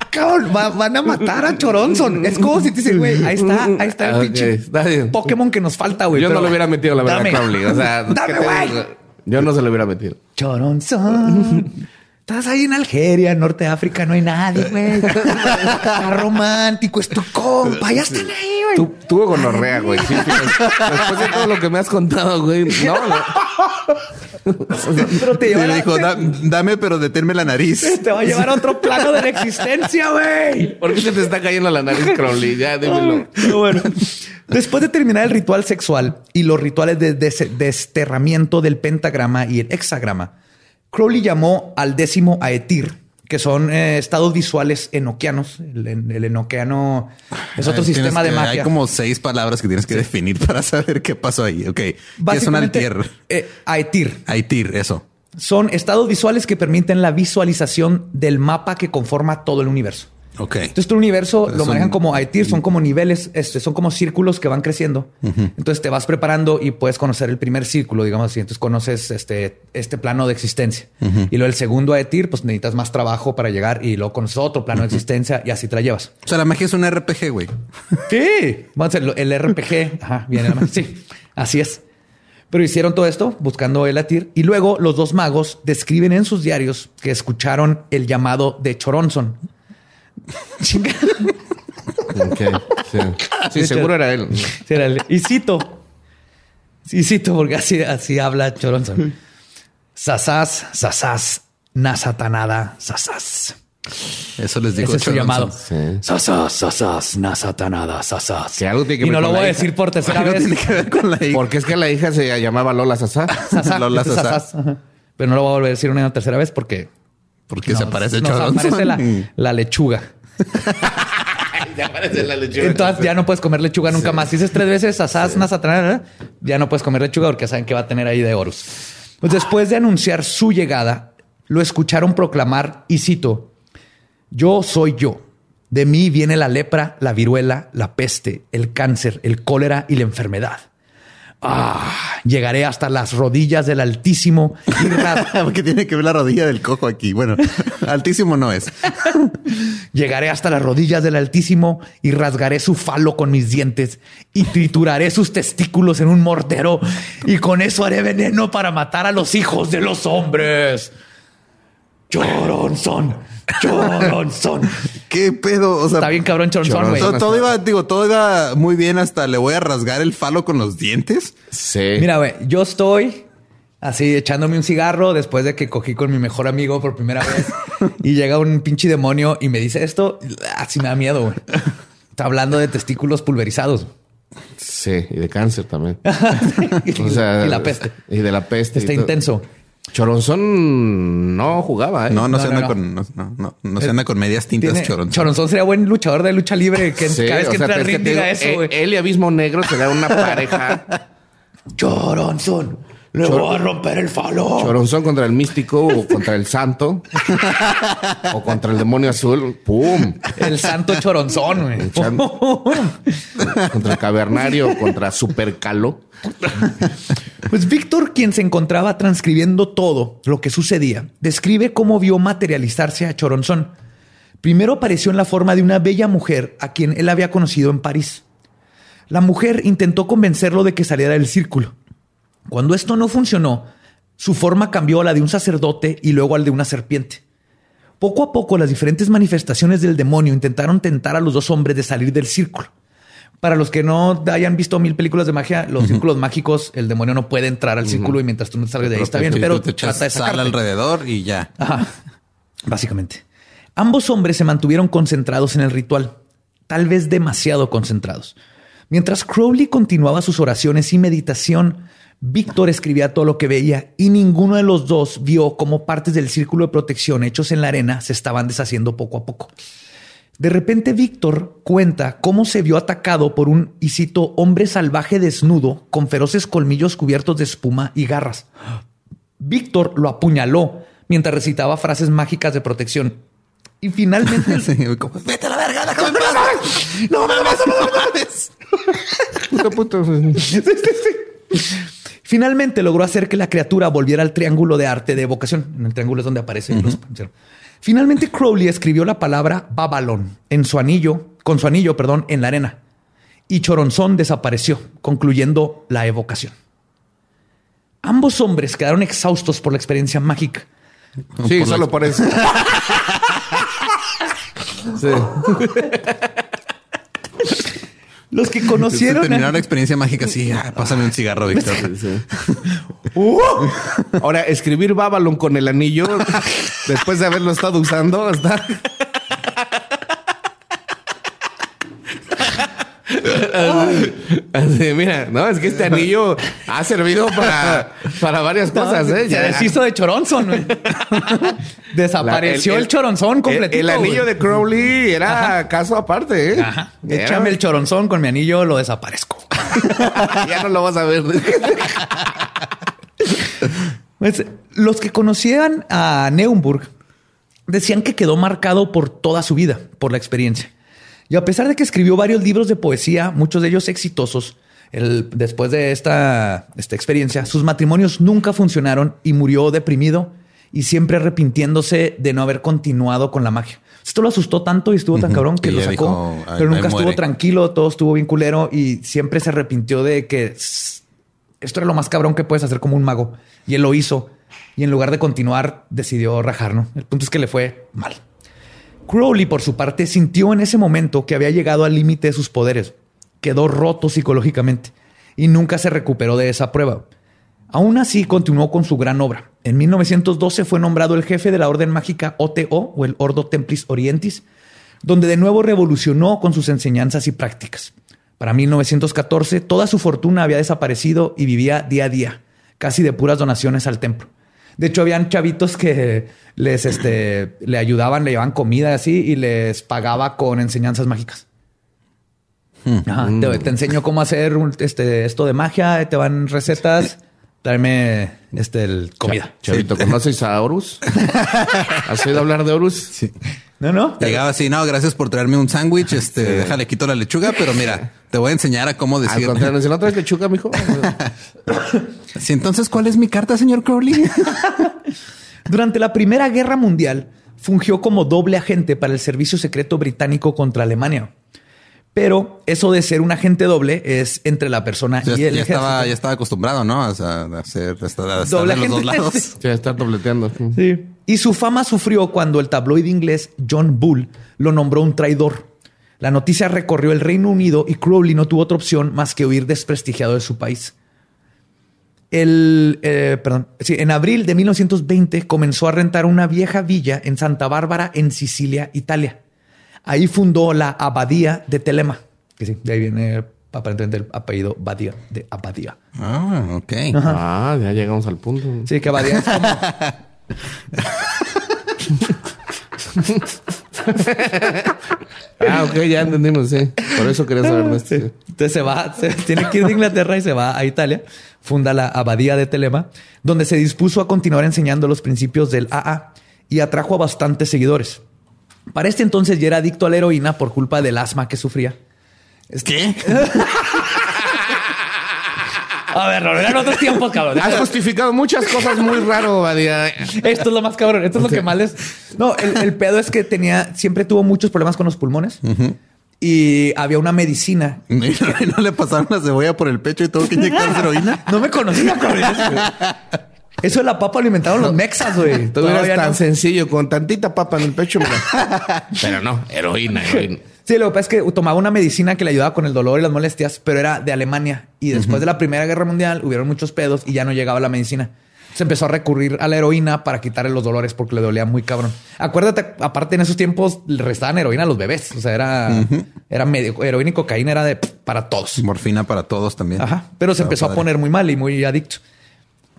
Cabrón, va- van a matar a Choronzon. Es como si te dicen, güey, ahí está, ahí está el pinche está. Pokémon que nos falta, güey. yo no pero lo hubiera metido, la verdad. Crowley. O sea, ¿qué dame, güey. Yo no se lo hubiera metido. Choronzon. Estás ahí en Algeria, Norte de África, no hay nadie, güey. Está romántico, es tu compa. Ya están ahí, güey. Tú, tuvo gonorrea, güey. Sí, Después de todo lo que me has contado, güey. No, no. Pero te dijo, "Da- dame, pero deténme la nariz. te va a llevar a otro plano de la existencia, güey. ¿Por qué se te está cayendo la nariz, Crowley? Ya, dímelo. Pero bueno, después de terminar el ritual sexual y los rituales de des- desterramiento del pentagrama y el hexagrama, Crowley llamó al décimo Aetir, que son eh, estados visuales enoquianos. El, el enoquiano es otro tienes sistema de que- magia. Hay como seis palabras que tienes que definir para saber qué pasó ahí. Ok. ¿Qué es un altier? eh, Aetir Aitir, eso. son estados visuales que permiten la visualización del mapa que conforma todo el universo. Ok. Entonces, tu universo Es lo manejan como Aitir, son como niveles, este, son como círculos que van creciendo. Entonces te vas preparando y puedes conocer el primer círculo, digamos así. Entonces conoces este, este plano de existencia. Y luego el segundo Aitir, pues necesitas más trabajo para llegar y luego conoces otro plano de existencia y así te la llevas. O sea, la magia es un RPG, güey. Sí, vamos a hacer el RPG. Ajá, viene la Sí, así es. Pero hicieron todo esto buscando el Atir y luego los dos magos describen en sus diarios que escucharon el llamado de Choronzon. Chinga. Ok, sí. Sí, seguro era él. Sí, era Y cito. Y cito porque así, así habla Choronzon. Sasas, sasas, nasatanada, sasas. Eso les digo. Ese es su llamado. Sí. Sasas, sasas, nasatanada, sasas. Que algo tiene que y ver no lo voy a decir por tercera Algo vez. tiene que ver con la hija. Porque es que la hija se llamaba Lola Sasá. Sasá, Lola este es Sasá. sasás. Pero no lo voy a volver a decir una tercera vez porque Porque se aparece nos Choronzon. aparece la, la lechuga. ya aparece la lechuga. Entonces ya no puedes comer lechuga nunca más. Si dices tres veces asás, nasatanada, ya no puedes comer lechuga porque saben que va a tener ahí de Horus. Pues después de anunciar su llegada, lo escucharon proclamar, y cito, yo soy yo. De mí viene la lepra, la viruela, la peste, el cáncer, el cólera y la enfermedad. Ah, llegaré hasta las rodillas del Altísimo Porque tiene que ver la rodilla del cojo aquí. Bueno, altísimo no es. Llegaré hasta las rodillas del Altísimo y rasgaré su falo con mis dientes y trituraré sus testículos en un mortero y con eso haré veneno para matar a los hijos de los hombres. Choronzón, Choronzón. ¿Qué pedo? O sea, Está bien cabrón Choronzón, güey. todo, todo iba, digo, todo iba muy bien hasta le voy a rasgar el falo con los dientes. Sí. Mira, güey, yo estoy así echándome un cigarro después de que cogí con mi mejor amigo por primera vez y llega un pinche demonio y me dice esto, así me da miedo, güey. Está hablando de testículos pulverizados. Sí, y de cáncer también. y, O sea, y la peste. Y de la peste. Está todo. Choronzón no jugaba, ¿eh? No, no, No, se anda no. con, no, no, no, no se anda con medias tintas Tiene- choronzón. Choronzón sería buen luchador de lucha libre que Sí, cada vez que sea, entra ring diga eso, eh, güey. Él y Abismo Negro serían una pareja. Choronzón. Le voy a romper el falo. Choronzón contra el místico o contra el santo o contra el demonio azul. ¡Pum! El santo choronzón, güey. El Contra el cavernario, contra Supercalo. Pues Víctor, quien se encontraba transcribiendo todo lo que sucedía, describe cómo vio materializarse a Choronzón. Primero apareció en la forma de una bella mujer a quien él había conocido en París. La mujer intentó convencerlo de que saliera del círculo. Cuando esto no funcionó, su forma cambió a la de un sacerdote y luego al de una serpiente. Poco a poco las diferentes manifestaciones del demonio intentaron tentar a los dos hombres de salir del círculo. Para los que no hayan visto mil películas de magia, los círculos mágicos, el demonio no puede entrar al círculo y mientras tú no salgas de ahí está bien, pero tú te echas trata de sal alrededor y ya. Ajá, básicamente. Ambos hombres se mantuvieron concentrados en el ritual, tal vez demasiado concentrados. Mientras Crowley continuaba sus oraciones y meditación, Víctor escribía todo lo que veía y ninguno de los dos vio cómo partes del círculo de protección hechos en la arena se estaban deshaciendo poco a poco. De repente Víctor cuenta cómo se vio atacado por un, y cito, hombre salvaje desnudo con feroces colmillos cubiertos de espuma y garras. Víctor lo apuñaló mientras recitaba frases mágicas de protección. Y finalmente... Sí, como, Vete a la verga, déjame. No mames, no mames. Puto, puto. Finalmente logró hacer que la criatura volviera al triángulo de arte de evocación. En el triángulo es donde aparecen los. Finalmente Crowley escribió la palabra Babylon en su anillo, con su anillo, perdón, en la arena. Y Choronzón desapareció, concluyendo la evocación. Ambos hombres quedaron exhaustos por la experiencia mágica. Sí, Por la- solo por eso. Sí. Los que Conocieron conocieron. terminar la experiencia mágica. Sí, ah, pásame un cigarro, Víctor. Ahora, escribir Babylon con el anillo después de haberlo estado usando está. Así, mira, no, es que este anillo ha servido para, para varias cosas, ¿eh? Se Ya- deshizo de Choronzón. güey. Desapareció La- el, Choronzón el, completito. el anillo güey. de Crowley era caso aparte, ¿eh? Ajá. Era- Échame el Choronzón con mi anillo, lo desaparezco. ya no lo vas a ver. Pues, los que conocían a Neuburg decían que quedó marcado por toda su vida, por la experiencia. Y a pesar de que escribió varios libros de poesía, muchos de ellos exitosos, el- después de esta, esta experiencia, sus matrimonios nunca funcionaron y murió deprimido y siempre arrepintiéndose de no haber continuado con la magia. Esto lo asustó tanto y estuvo tan cabrón que lo sacó, dijo, "Ahí- pero nunca estuvo muere". tranquilo, todo estuvo bien culero y siempre se arrepintió de que "S- esto era lo más cabrón que puedes hacer como un mago. Y él lo hizo. Y en lugar de continuar, decidió rajar, ¿no? El punto es que le fue mal. Crowley, por su parte, sintió en ese momento que había llegado al límite de sus poderes. Quedó roto psicológicamente y nunca se recuperó de esa prueba. Aún así, continuó con su gran obra. En 1912 fue nombrado el jefe de la Orden Mágica OTO o el Ordo Templis Orientis, donde de nuevo revolucionó con sus enseñanzas y prácticas. Para 1914, toda su fortuna había desaparecido y vivía día a día, casi de puras donaciones al templo. De hecho, habían chavitos que les este, le ayudaban, le llevaban comida así y les pagaba con enseñanzas mágicas. Ajá, te, te enseño cómo hacer un- este, esto de magia, te van recetas, tráeme este, el, comida. Chavito, ¿conoces a Horus? ¿Has oído hablar de Horus? Sí. No, no. Llegaba así, no, gracias por traerme un sándwich. Este, déjale, quito la lechuga, pero mira, te voy a enseñar a cómo Al decir. contrario, si no traes lechuga, mijo. Sí, entonces, ¿cuál es mi carta, señor Crowley? Durante la Primera Guerra Mundial fungió como doble agente para el servicio secreto británico contra Alemania. Pero eso de ser un agente doble es entre la persona ya, y el ya ejército. estaba, ya estaba acostumbrado, ¿no? O sea, a hacer, a estar, a estar Doble de los dos agente. lados. Sí, está dobleteando. Sí. Y su fama sufrió cuando el tabloide inglés John Bull lo nombró un traidor. La noticia recorrió el Reino Unido y Crowley no tuvo otra opción más que huir desprestigiado de su país. El, eh, perdón, sí, en abril de 1920 comenzó a rentar una vieja villa en Santa Bárbara, en Sicilia, Italia. Ahí fundó la Abadía de Telema, que sí, de ahí viene aparentemente el apellido Badía, de Abadía. Ah, ok. Ah, ya llegamos al punto. Sí, que Abadía es como... Ah, ok, ya entendimos, sí. Por eso quería saber sí. Entonces se va, se tiene que ir de Inglaterra y se va a Italia, funda la abadía de Telema, donde se dispuso a continuar enseñando los principios del AA y atrajo a bastantes seguidores. Para este entonces ya era adicto a la heroína por culpa del asma que sufría. ¿Qué? A ver, no eran otros tiempos, cabrón. Has justificado muchas cosas muy raro, Badía. Esto es lo más cabrón. Esto es lo que más les. No, el, el pedo es que tenía, siempre tuvo muchos problemas con los pulmones y había una medicina. ¿Y no, le pasaron la cebolla por el pecho y tuvo que inyectarse heroína? No me conocía, cabrón. Eso de la papa lo inventaron los mexas, güey. Todo era tan no. sencillo, con tantita papa en el pecho, mira. Pero no, heroína, heroína. Sí, lo que pasa es que tomaba una medicina que le ayudaba con el dolor y las molestias, pero era de Alemania. Y después de la Primera Guerra Mundial hubieron muchos pedos y ya no llegaba la medicina. Se empezó a recurrir a la heroína para quitarle los dolores porque le dolía muy cabrón. Acuérdate, aparte en esos tiempos le restaban heroína a los bebés. O sea, era, era medio heroína y cocaína era de para todos. Morfina para todos también. Ajá. Pero se Estaba empezó a poner muy mal y muy adicto.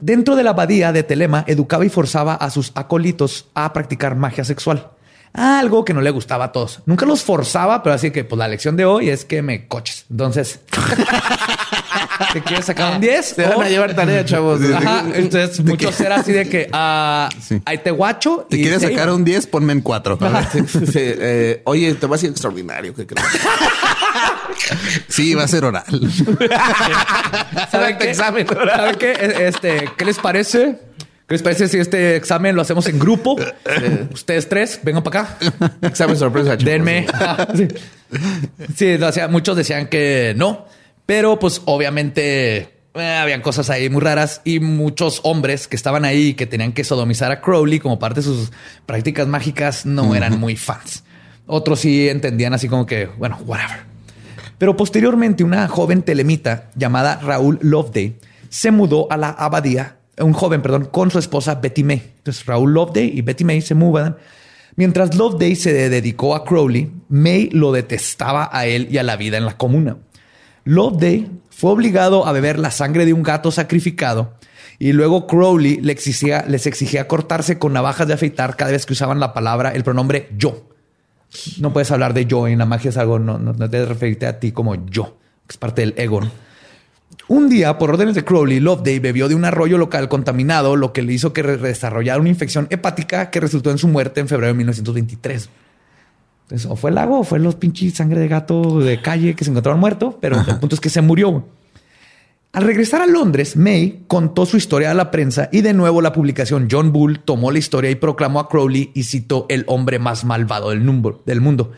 Dentro de la abadía de Telema, educaba y forzaba a sus acólitos a practicar magia sexual. Algo que no le gustaba a todos. Nunca los forzaba, pero así que pues la lección de hoy es que me coches. Entonces, ¿te quieres sacar un 10? Te van a llevar tarea, chavos. Ajá. Entonces, muchos era así de que ah, Sí. ahí te guacho. ¿Te y quieres sacar iba. un 10? Ponme en 4. Sí, sí, sí. Eh, oye, te vas a ir extraordinario, ¿qué crees? Sí, va a ser oral. ¿Saben qué? examen. ¿Saben qué? E- Este, ¿qué les parece? ¿Qué les parece si este examen lo hacemos en grupo? Eh, Ustedes tres, vengan para acá. Examen sorpresa. Denme. sí, Sí, o sea, muchos decían que no, pero pues obviamente eh, habían cosas ahí muy raras y muchos hombres que estaban ahí que tenían que sodomizar a Crowley como parte de sus prácticas mágicas no eran muy fans. Otros sí entendían así como que, bueno, whatever. Pero posteriormente una joven telemita llamada Raúl Loveday se mudó a la abadía, un joven, perdón, con su esposa Betty May. Entonces Raúl Loveday y Betty May se mudan. Mientras Loveday se dedicó a Crowley, May lo detestaba a él y a la vida en la comuna. Loveday fue obligado a beber la sangre de un gato sacrificado y luego Crowley le exigía- les exigía cortarse con navajas de afeitar cada vez que usaban la palabra, el pronombre yo. No puedes hablar de yo en la magia es algo, no, no, no debes referirte a ti como yo, que es parte del ego. ¿no? Un día, por órdenes de Crowley, Loveday bebió de un arroyo local contaminado, lo que le hizo que desarrollara una infección hepática que resultó en su muerte en febrero de 1923. Entonces, o fue el lago o fue los pinches sangre de gato de calle que se encontraron muerto, pero el punto es que se murió. Al regresar a Londres, May contó su historia a la prensa y de nuevo la publicación John Bull tomó la historia y proclamó a Crowley y citó el hombre más malvado del, mundo.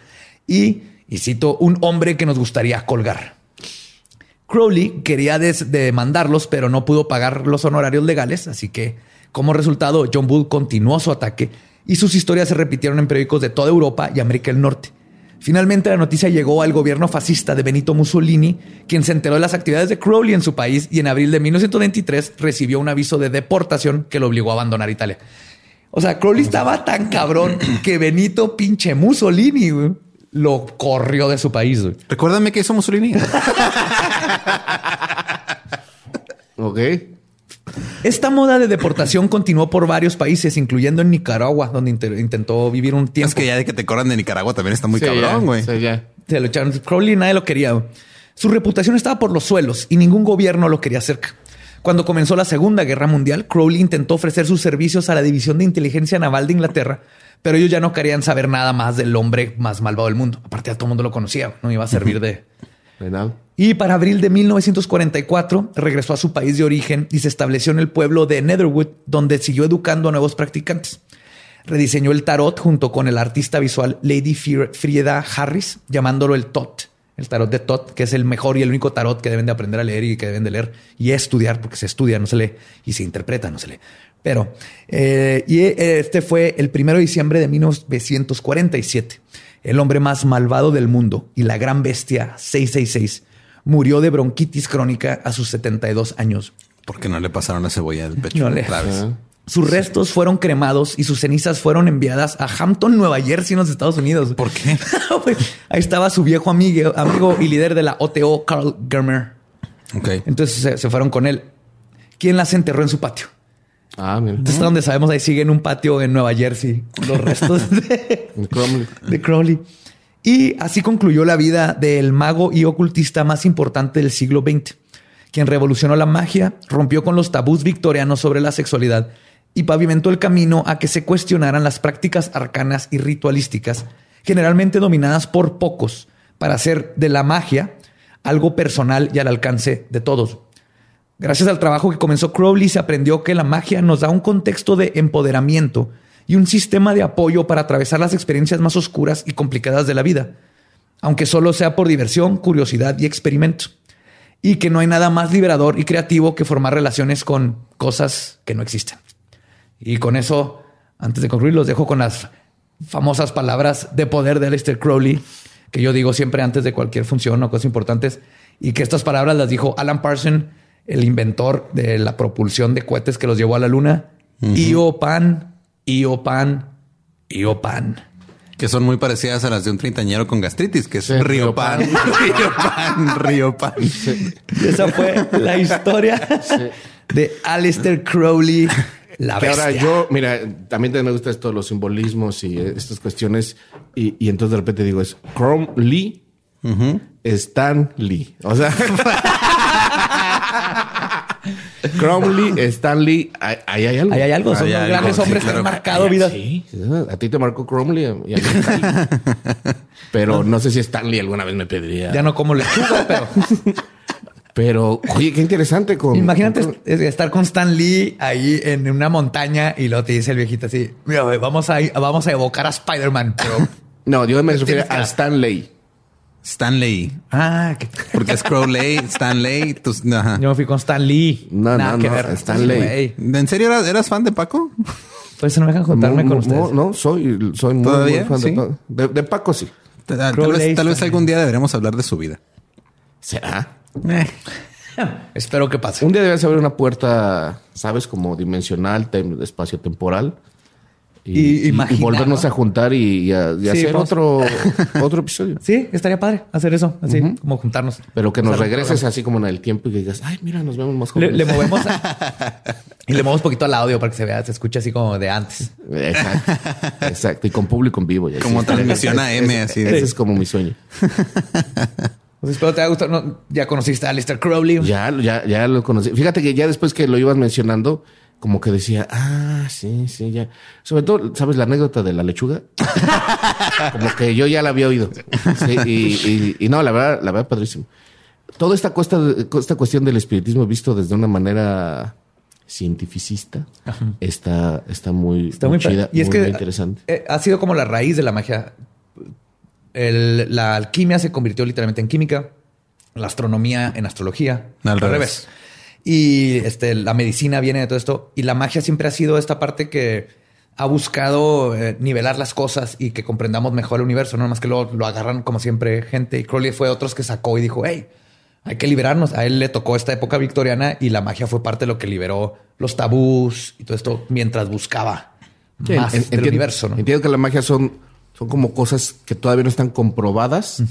Y, y citó un hombre que nos gustaría colgar. Crowley quería demandarlos, pero no pudo pagar los honorarios legales, así que como resultado John Bull continuó su ataque y sus historias se repitieron en periódicos de toda Europa y América del Norte. Finalmente la noticia llegó al gobierno fascista de Benito Mussolini, quien se enteró de las actividades de Crowley en su país y en abril de 1923 recibió un aviso de deportación que lo obligó a abandonar Italia. O sea, Crowley estaba tan cabrón que Benito pinche Mussolini güey, lo corrió de su país. güey. Recuérdame que hizo Mussolini. Ok. Esta moda de deportación continuó por varios países, incluyendo en Nicaragua, donde intentó vivir un tiempo. es que ya de que te corran de Nicaragua también está muy Sí, cabrón, güey. sí, ya. Se lo echaron. Crowley nadie lo quería. Su reputación estaba por los suelos y ningún gobierno lo quería cerca. Cuando comenzó la Segunda Guerra Mundial, Crowley intentó ofrecer sus servicios a la División de Inteligencia Naval de Inglaterra, pero ellos ya no querían saber nada más del hombre más malvado del mundo. Aparte, a todo el mundo lo conocía, no iba a servir de, De nada. Y para abril de 1944 regresó a su país de origen y se estableció en el pueblo de Netherwood, donde siguió educando a nuevos practicantes. Rediseñó el tarot junto con el artista visual Lady Fri- Frieda Harris, llamándolo el TOT, el tarot de TOT, que es el mejor y el único tarot que deben de aprender a leer y que deben de leer y estudiar, porque se estudia, no se lee, y se interpreta, no se lee. Pero, eh, y eh, este fue el primero de diciembre de 1947. El hombre más malvado del mundo y la gran bestia 666 murió de bronquitis crónica a sus 72 años. Porque no le pasaron la cebolla del pecho No le- otra vez. Sus restos fueron cremados y sus cenizas fueron enviadas a Hampton, Nueva Jersey, en los Estados Unidos. ¿Por qué? Ahí estaba su viejo amigo, amigo y líder de la OTO, Carl Germer. Entonces se, se fueron con él. ¿Quién las enterró en su patio? Ah, mira. Entonces, hasta donde sabemos, ahí sigue en un patio en Nueva Jersey los restos de, Cromley. de Crowley. Y así concluyó la vida del mago y ocultista más importante del siglo XX, quien revolucionó la magia, rompió con los tabús victorianos sobre la sexualidad y pavimentó el camino a que se cuestionaran las prácticas arcanas y ritualísticas, generalmente dominadas por pocos, para hacer de la magia algo personal y al alcance de todos. Gracias al trabajo que comenzó Crowley se aprendió que la magia nos da un contexto de empoderamiento y un sistema de apoyo para atravesar las experiencias más oscuras y complicadas de la vida, aunque solo sea por diversión, curiosidad y experimento. Y que no hay nada más liberador y creativo que formar relaciones con cosas que no existen. Y con eso, antes de concluir, los dejo con las famosas palabras de poder de Aleister Crowley, que yo digo siempre antes de cualquier función o cosas importantes, y que estas palabras las dijo Alan Parsons, el inventor de la propulsión de cohetes que los llevó a la luna. Io pan, io pan. Que son muy parecidas a las de un treintañero con gastritis, que es Río Pan, Río Pan, Río Pan. Y esa fue la historia de Aleister Crowley, la Que bestia. ahora yo, mira, también me gusta esto, los simbolismos y estas cuestiones. Y, y entonces de repente digo, es Chrome Lee, Stan Lee. O sea, Chrome Lee, Stan Lee, ahí hay algo. Ahí hay algo, son Hay los algo, grandes sí, hombres que han marcado vidas. Sí, a ti te marcó Chrome Lee y a mí. Pero no sé si Stan Lee alguna vez me pediría. Ya no como lechuga, pero Pero, oye, qué interesante con. imagínate con- estar con Stan Lee ahí en una montaña y luego te dice el viejito así, mira, vamos a, vamos a evocar a Spider-Man, pero... No, yo me refiero a Stan Lee. Stanley. ah, que- Porque es Crowley, Stanley. ajá. yo me fui con Stan Lee. No, Nada no, que no, ver. Stan Lee. Güey, ¿En serio eras, eras fan de Paco? Pues no me dejan juntarme No, con no, ustedes. No, soy, soy muy, muy fan Sí. de, Paco. de, de Paco, sí. Tal, vez, tal vez Stanley. algún día deberemos hablar de su vida. ¿Será? Espero que pase. Un día debes abrir una puerta, ¿sabes? Como dimensional, tem- espacio-temporal. Y Y, y volvernos ¿no? a juntar y, y a- y Sí, hacer vamos. otro, otro episodio. Sí, estaría padre hacer eso, así como juntarnos. Pero que nos regreses así como en el tiempo y que digas, ay, mira, nos vemos más Le, jóvenes. le movemos a- y le movemos poquito al audio para que se vea, se escuche así como de antes. Exacto. Exacto. Y con público en vivo. ya Como sí. transmisión AM, ese- así. Ese es como mi sueño. Pues espero te haya gustado. No, ya conociste a Alistair Crowley. Ya, ya, ya lo conocí. Fíjate que ya después que lo ibas mencionando, como que decía, ah, sí, sí, ya. Sobre todo, ¿sabes la anécdota de la lechuga? como que yo ya la había oído. Sí, y, y- y no, la verdad, la verdad, padrísimo. Toda esta, cuesta, esta cuestión del espiritismo visto desde una manera cientificista está, está muy, Está muy, muy chida, Y es muy, que muy interesante. eh, ha sido como la raíz de la magia. El- la alquimia se convirtió literalmente en química, la astronomía en astrología, Al revés. Y este, la medicina viene de todo esto. Y la magia siempre ha sido esta parte que ha buscado eh, nivelar las cosas y que comprendamos mejor el universo. No más que lo, lo agarran como siempre gente. Y Crowley fue otros que sacó y dijo, hey, hay que liberarnos. A él le tocó esta época victoriana y la magia fue parte de lo que liberó los tabús y todo esto mientras buscaba Sí, más en- del entiendo- universo. ¿no? Entiendo que la magia son, son como cosas que todavía no están comprobadas,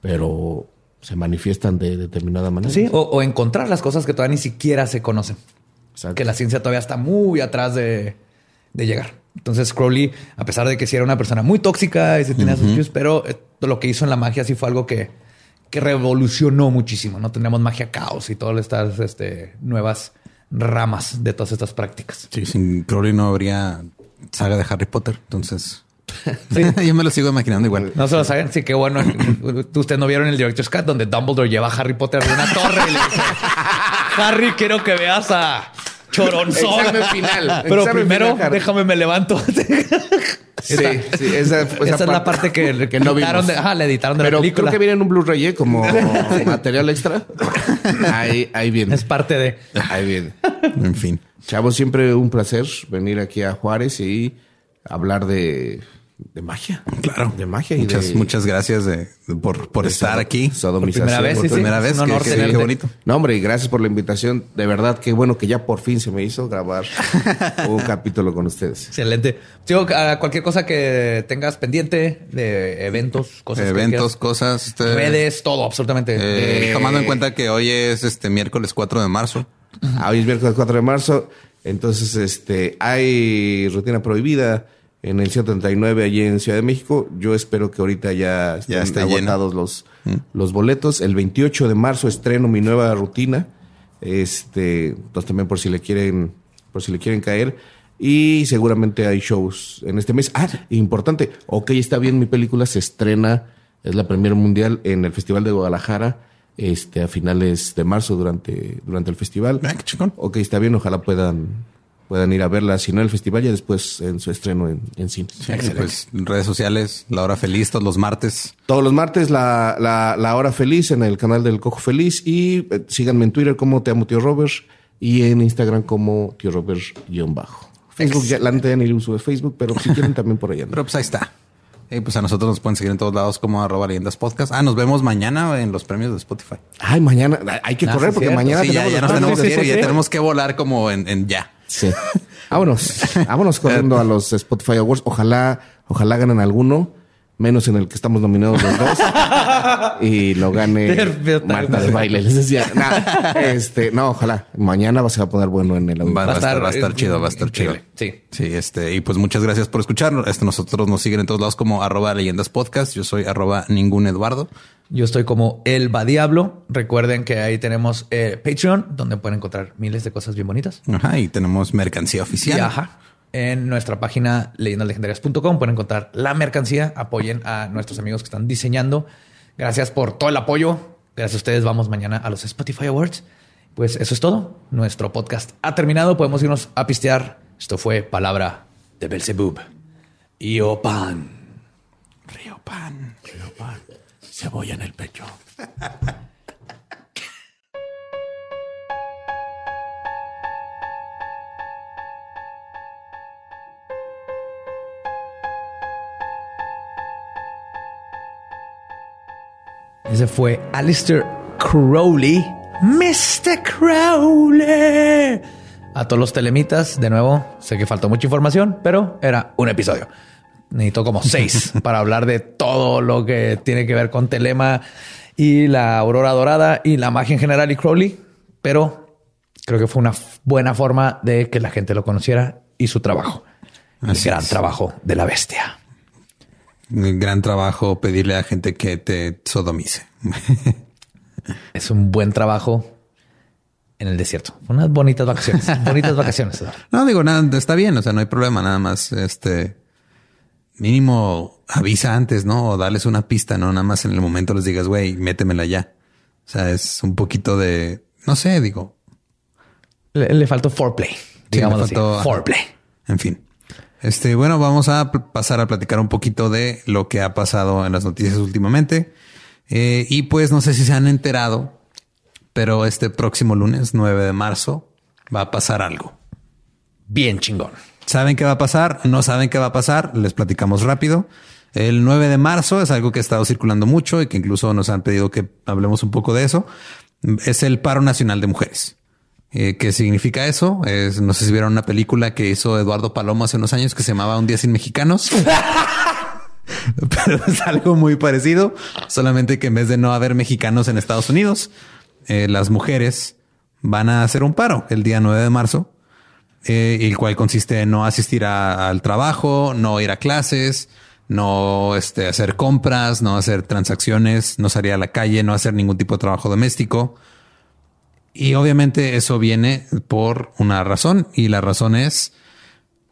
pero se manifiestan de determinada manera. Sí, o, o encontrar las cosas que todavía ni siquiera se conocen. Exacto. Que la ciencia todavía está muy atrás de, de llegar. Entonces Crowley, a pesar de que sí era una persona muy tóxica y se tenía sus issues, pero eh, lo que hizo en la magia sí fue algo que, que revolucionó muchísimo. No tenemos magia caos y todas estas este, nuevas ramas de todas estas prácticas. Sí, sin Crowley no habría saga de Harry Potter. Entonces, Sí. yo me lo sigo imaginando igual. No se lo saben. Sí, qué bueno. Ustedes no vieron el Director's Cut donde Dumbledore lleva a Harry Potter de una torre y le dice: Harry, quiero que veas a Choronzón. Examen final. Pero Examen primero, final, déjame me levanto. Sí, sí, esa, esa Esa, es la parte que, que no editaron vimos. de, ajá, le editaron de Pero la película. creo que viene en un Blu-ray ¿eh? como material extra. Ahí, ahí viene. Es parte de. Ahí viene. En fin. Chavos, siempre un placer venir aquí a Juárez y hablar de, de magia. Claro. De magia y muchas, de... muchas gracias de- de- por, por de estar aquí. sodomización. Por primera vez, Por sí, sí. primera Es vez. un que- honor que- tenerte. qué bonito. No, hombre, y gracias por la invitación. De verdad, qué bueno que ya por fin se me hizo grabar un capítulo con ustedes. Excelente. Digo, a cualquier cosa que tengas pendiente de eventos, cosas que Eventos, cosas. este, redes, todo, absolutamente. eh, Eh, tomando en cuenta que hoy es este miércoles 4 de marzo. Ah, Hoy es miércoles 4 de marzo. Entonces, este, hay rutina prohibida en el 139 allí en Ciudad de México. Yo espero que ahorita ya estén Ya lleno. agotados los, los boletos. El 28 de marzo estreno mi nueva rutina. Este, entonces también por si le quieren, por si le quieren caer. Y seguramente hay shows en este mes. Ah, importante. Ok, está bien, mi película se estrena, es la premier mundial en el Festival de Guadalajara, este, a finales de marzo durante, durante el festival. Ah, qué chingón. Ok, está bien, ojalá puedan, puedan ir a verla, si no en el festival, ya después en su estreno en, en cine. Pues redes sociales, La Hora Feliz, todos los martes. Todos los martes la, la, la hora feliz en el canal del Cojo Feliz y eh, síganme en Twitter como Te Amo Tío Robert y en Instagram como Tío Robert guion bajo. Facebook, ya, la neta ya ni uso de Facebook, pero si quieren también por allá. ¿no? Pero pues ahí está. Y pues a nosotros nos pueden seguir en todos lados como arroba leyendas podcast. Ah, nos vemos mañana en los premios de Spotify. Ay, mañana hay que Ah, correr sí, porque cierto. mañana Sí, ya, tenemos ya nos tenemos que ir, ya tenemos que volar como en, en ya. Sí. Vámonos, vámonos corriendo a los Spotify Awards. Ojalá, ojalá ganen alguno, menos en el que estamos nominados los dos. y lo gane Perfecto. Marta de baile. Les decía, nah, este, no, ojalá. Mañana va a ser poner bueno en el Va, auditorio. va a estar, va a estar chido, va a estar chido. Sí. Sí, este, y pues muchas gracias por escucharnos. Este, nosotros nos siguen en todos lados como arroba leyendas podcast. Yo soy arroba ningún Eduardo. Yo estoy como El Va Diablo. Recuerden que ahí tenemos eh, Patreon, donde pueden encontrar miles de cosas bien bonitas. Ajá, y tenemos mercancía oficial. Y ajá. En nuestra página leyendaslegendarias.com pueden encontrar la mercancía. Apoyen a nuestros amigos que están diseñando. Gracias por todo el apoyo. Gracias a ustedes. Vamos mañana a los Spotify Awards. Pues eso es todo. Nuestro podcast ha terminado. Podemos irnos a pistear. Esto fue Palabra de Belzebub. Y Opan. Cebolla en el pecho. Ese fue Alistair Crowley. Mr. Crowley. A todos los telemitas, de nuevo, sé que faltó mucha información, pero era un episodio. Necesito como seis para hablar de todo lo que tiene que ver con Telema y la Aurora Dorada y la magia en general y Crowley. Pero creo que fue una buena forma de que la gente lo conociera y su trabajo. El gran es. trabajo de la bestia. Gran trabajo pedirle a gente que te sodomice. Es un buen trabajo en el desierto. Unas bonitas vacaciones. bonitas vacaciones. No digo nada, está bien, o sea, no hay problema, nada más este mínimo avisa antes, ¿no? O darles una pista, no nada más en el momento les digas, güey, métemela ya. O sea, es un poquito de, no sé, digo, Le, le faltó foreplay. Digamos le así. faltó- Foreplay. en fin. Este, bueno, vamos a pasar a platicar un poquito de lo que ha pasado en las noticias últimamente. Eh, y pues no sé si se han enterado, pero este próximo lunes, 9 de marzo, va a pasar algo. Bien chingón. ¿Saben qué va a pasar? ¿No saben qué va a pasar? Les platicamos rápido. El 9 de marzo es algo que ha estado circulando mucho y que incluso nos han pedido que hablemos un poco de eso. Es el paro nacional de mujeres. Eh, ¿Qué significa eso? Es, no sé si vieron una película que hizo Eduardo Palomo hace unos años que se llamaba Un día sin mexicanos. Pero es algo muy parecido, solamente que en vez de no haber mexicanos en Estados Unidos, eh, las mujeres van a hacer un paro el día 9 de marzo eh, el cual consiste en no asistir a- al trabajo, no ir a clases, no este, hacer compras, no hacer transacciones, no salir a la calle, no hacer ningún tipo de trabajo doméstico. Y obviamente eso viene por una razón y la razón es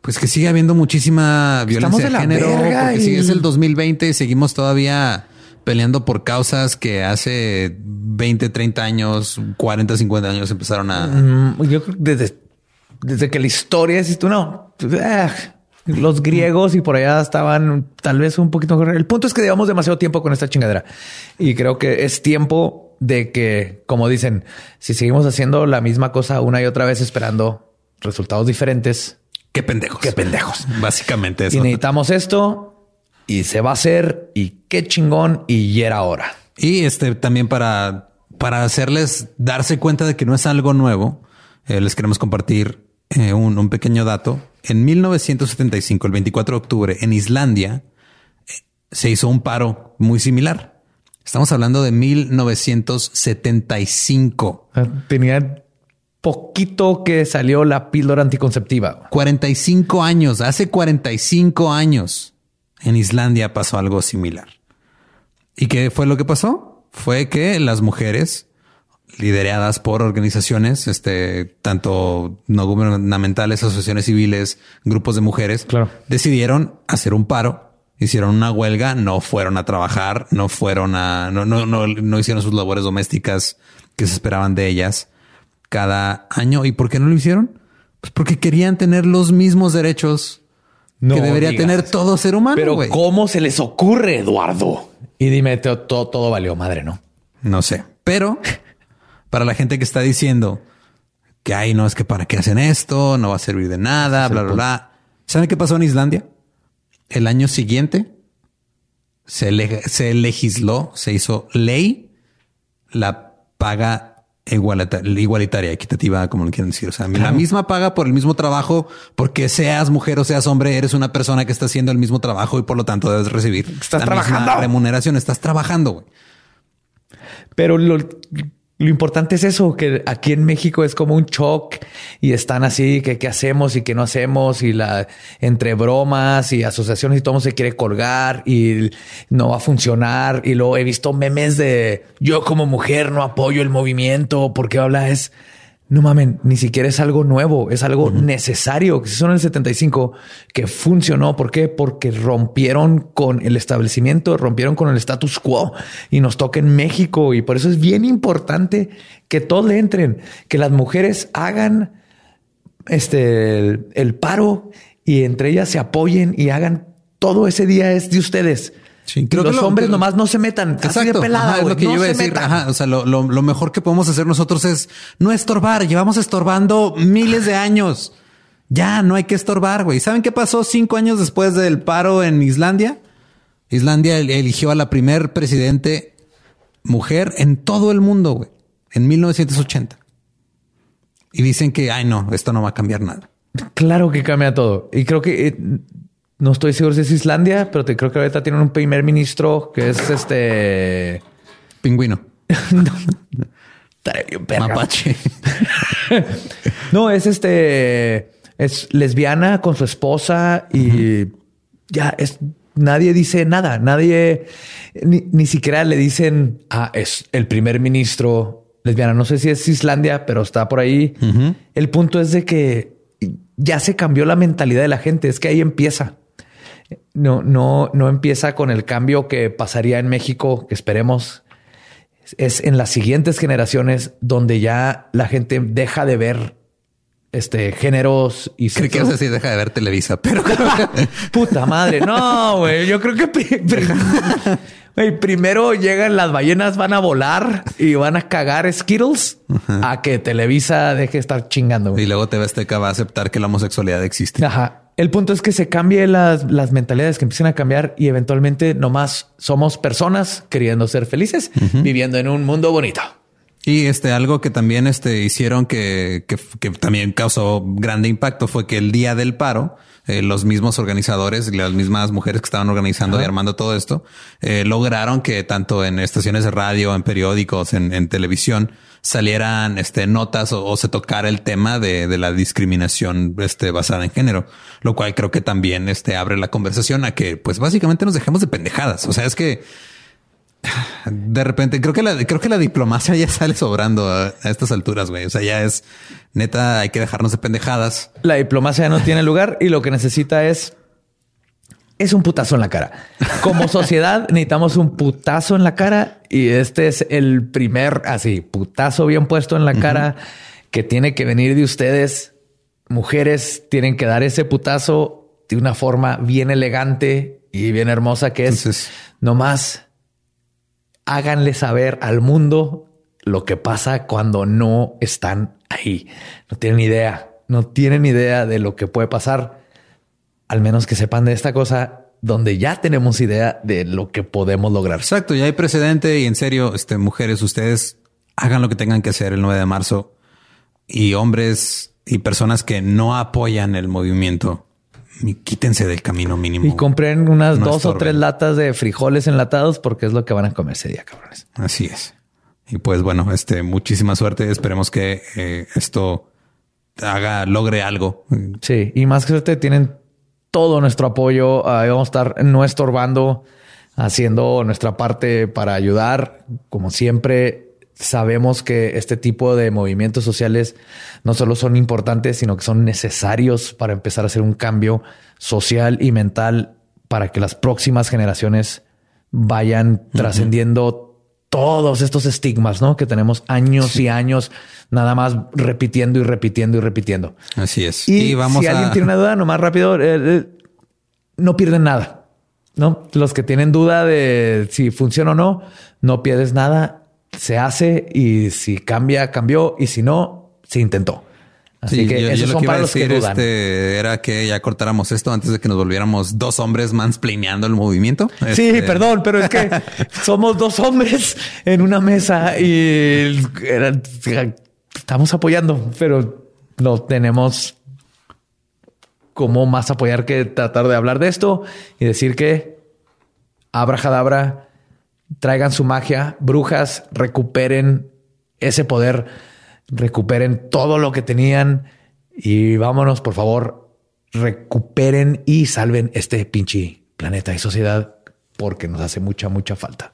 pues que sigue habiendo muchísima violencia de de género, porque y- sigue es el 2020 y seguimos todavía peleando por causas que hace 20, 30 años, 40, 50 años empezaron a Mm, yo creo que desde, desde que la historia existe, no. ah, los griegos y por allá estaban tal vez un poquito. mejor. El punto es que llevamos demasiado tiempo con esta chingadera y creo que es tiempo de que, como dicen, si seguimos haciendo la misma cosa una y otra vez esperando resultados diferentes, Qué pendejos. qué pendejos. Básicamente eso. Y necesitamos esto y se va a hacer y qué chingón y era hora. Y este también para, para hacerles darse cuenta de que no es algo nuevo, eh, les queremos compartir eh, un, un pequeño dato. En 1975, el 24 de octubre, en Islandia, eh, se hizo un paro muy similar. Estamos hablando de 1975. Tenía poquito que salió la píldora anticonceptiva. 45 años, hace 45 años en Islandia pasó algo similar. ¿Y qué fue lo que pasó? Fue que las mujeres lideradas por organizaciones, este, tanto no gubernamentales, asociaciones civiles, grupos de mujeres, Claro. decidieron hacer un paro, hicieron una huelga, no fueron a trabajar, no fueron a, no, no, no, no hicieron sus labores domésticas que se esperaban de ellas cada año. ¿Y por qué no lo hicieron? Pues porque querían tener los mismos derechos No que debería digas tener todo ser humano. Pero. ¿cómo se les ocurre, Eduardo? Y dime, todo, todo, todo valió madre, ¿no? No sé, pero para la gente que está diciendo que ay, no es que para qué hacen esto, no va a servir de nada, bla, bla, bla. ¿Saben qué pasó en Islandia? El año siguiente se, le- se legisló, se hizo ley la paga igualita- igualitaria, equitativa, como lo quieren decir. O sea, la misma paga por el mismo trabajo, porque seas mujer o seas hombre, eres una persona que está haciendo el mismo trabajo y por lo tanto debes recibir Estás la misma trabajando. remuneración. Estás trabajando. güey. Pero lo, lo importante es eso, que aquí en México es como un shock y están así, que qué hacemos y qué no hacemos y la entre bromas y asociaciones y todo se quiere colgar y no va a funcionar. Y luego he visto memes de yo como mujer no apoyo el movimiento porque habla es no mamen, ni siquiera es algo nuevo, es algo necesario que se hizo en el 75 que funcionó. ¿Por qué? Porque rompieron con el establecimiento, rompieron con el status quo y nos toca en México. Y por eso es bien importante que todos le entren, que las mujeres hagan este el, el paro y entre ellas se apoyen y hagan todo ese día es de ustedes. Sí, creo los que lo- hombres nomás no se metan. Así de pelada, ajá, es lo que no yo iba a se decir. metan. Ajá, o sea, lo, lo- lo mejor que podemos hacer nosotros es no estorbar. Llevamos estorbando miles de años. Ya no hay que estorbar, güey. ¿Saben qué pasó cinco años después del paro en Islandia? Islandia el- eligió a la primer presidente mujer en todo el mundo, güey, en 1980. Y dicen que, ay, no, esto no va a cambiar nada. Claro que cambia todo. Y creo que eh, no estoy seguro si es Islandia, pero te creo que ahorita tienen un primer ministro que es este. Pingüino, verga. mapache. No, es este. Es lesbiana con su esposa y ya es. Nadie dice nada. Nadie ni, ni siquiera le dicen ah, es el primer ministro lesbiana. No sé si es Islandia, pero está por ahí. El punto es de que ya se cambió la mentalidad de la gente. Es que ahí empieza. No, no, no empieza con el cambio que pasaría en México, que esperemos es en las siguientes generaciones donde ya la gente deja de ver este géneros y Creo que no sé si deja de ver Televisa, pero Puta madre, no, güey. Yo creo que pri- pri- güey, primero llegan las ballenas, van a volar y van a cagar Skittles a que Televisa deje de estar chingando. Y luego TV Azteca va a aceptar que la homosexualidad existe. Ajá. El punto es que se cambie las, las mentalidades, que empiecen a cambiar y eventualmente nomás somos personas queriendo ser felices, viviendo en un mundo bonito. Y este, algo que también este, hicieron que, que, que también causó grande impacto fue que el día del paro, eh, los mismos organizadores, las mismas mujeres que estaban organizando y armando todo esto, eh, lograron que tanto en estaciones de radio, en periódicos, en, en televisión, salieran este, notas o, se tocara el tema de, de la discriminación este, basada en género, lo cual creo que también este, abre la conversación a que, pues básicamente nos dejemos de pendejadas. O sea, es que de repente creo que la creo que la diplomacia ya sale sobrando a, a estas alturas, güey. O sea, ya es neta, hay que dejarnos de pendejadas. La diplomacia no tiene lugar y lo que necesita es es un putazo en la cara. Como sociedad necesitamos un putazo en la cara y este es el primer así putazo bien puesto en la cara que tiene que venir de ustedes. Mujeres tienen que dar ese putazo de una forma bien elegante y bien hermosa que es Entonces- nomás háganle saber al mundo lo que pasa cuando no están ahí. No tienen idea, no tienen idea de lo que puede pasar. Al menos que sepan de esta cosa donde ya tenemos idea de lo que podemos lograr. Exacto, ya hay precedente y en serio, este mujeres, ustedes hagan lo que tengan que hacer el 9 de marzo y hombres y personas que no apoyan el movimiento, mi- quítense del camino mínimo. Y compren unas No dos o tres latas de frijoles enlatados porque es lo que van a comer ese día, cabrones. Así es. Y pues bueno, este, muchísima suerte. Esperemos que eh, esto haga, logre algo. Sí, y más que suerte tienen todo nuestro apoyo. Ahí vamos a estar no estorbando, haciendo nuestra parte para ayudar. Como siempre, sabemos que este tipo de movimientos sociales no solo son importantes, sino que son necesarios para empezar a hacer un cambio social y mental para que las próximas generaciones vayan trascendiendo todos estos estigmas, ¿no? Que tenemos años y años nada más repitiendo y repitiendo y repitiendo. Así es. Y, si alguien tiene una duda, nomás rápido, eh, eh, no pierden nada. No, los que tienen duda de si funciona o no, no pierdes nada. Se hace y si cambia, cambió y si no, se intentó. Así Sí, que yo- yo esos lo son que iba para a los que decir, dudan. este, era que ya cortáramos esto antes de que nos volviéramos dos hombres mansplaneando el movimiento. Sí, Este, perdón, pero es que somos dos hombres en una mesa y era- estamos apoyando, pero no tenemos cómo más apoyar que tratar de hablar de esto y decir que abrajadabra, traigan su magia, brujas, recuperen ese poder, recuperen todo lo que tenían y vámonos, por favor, recuperen y salven este pinche planeta y sociedad porque nos hace mucha, mucha falta.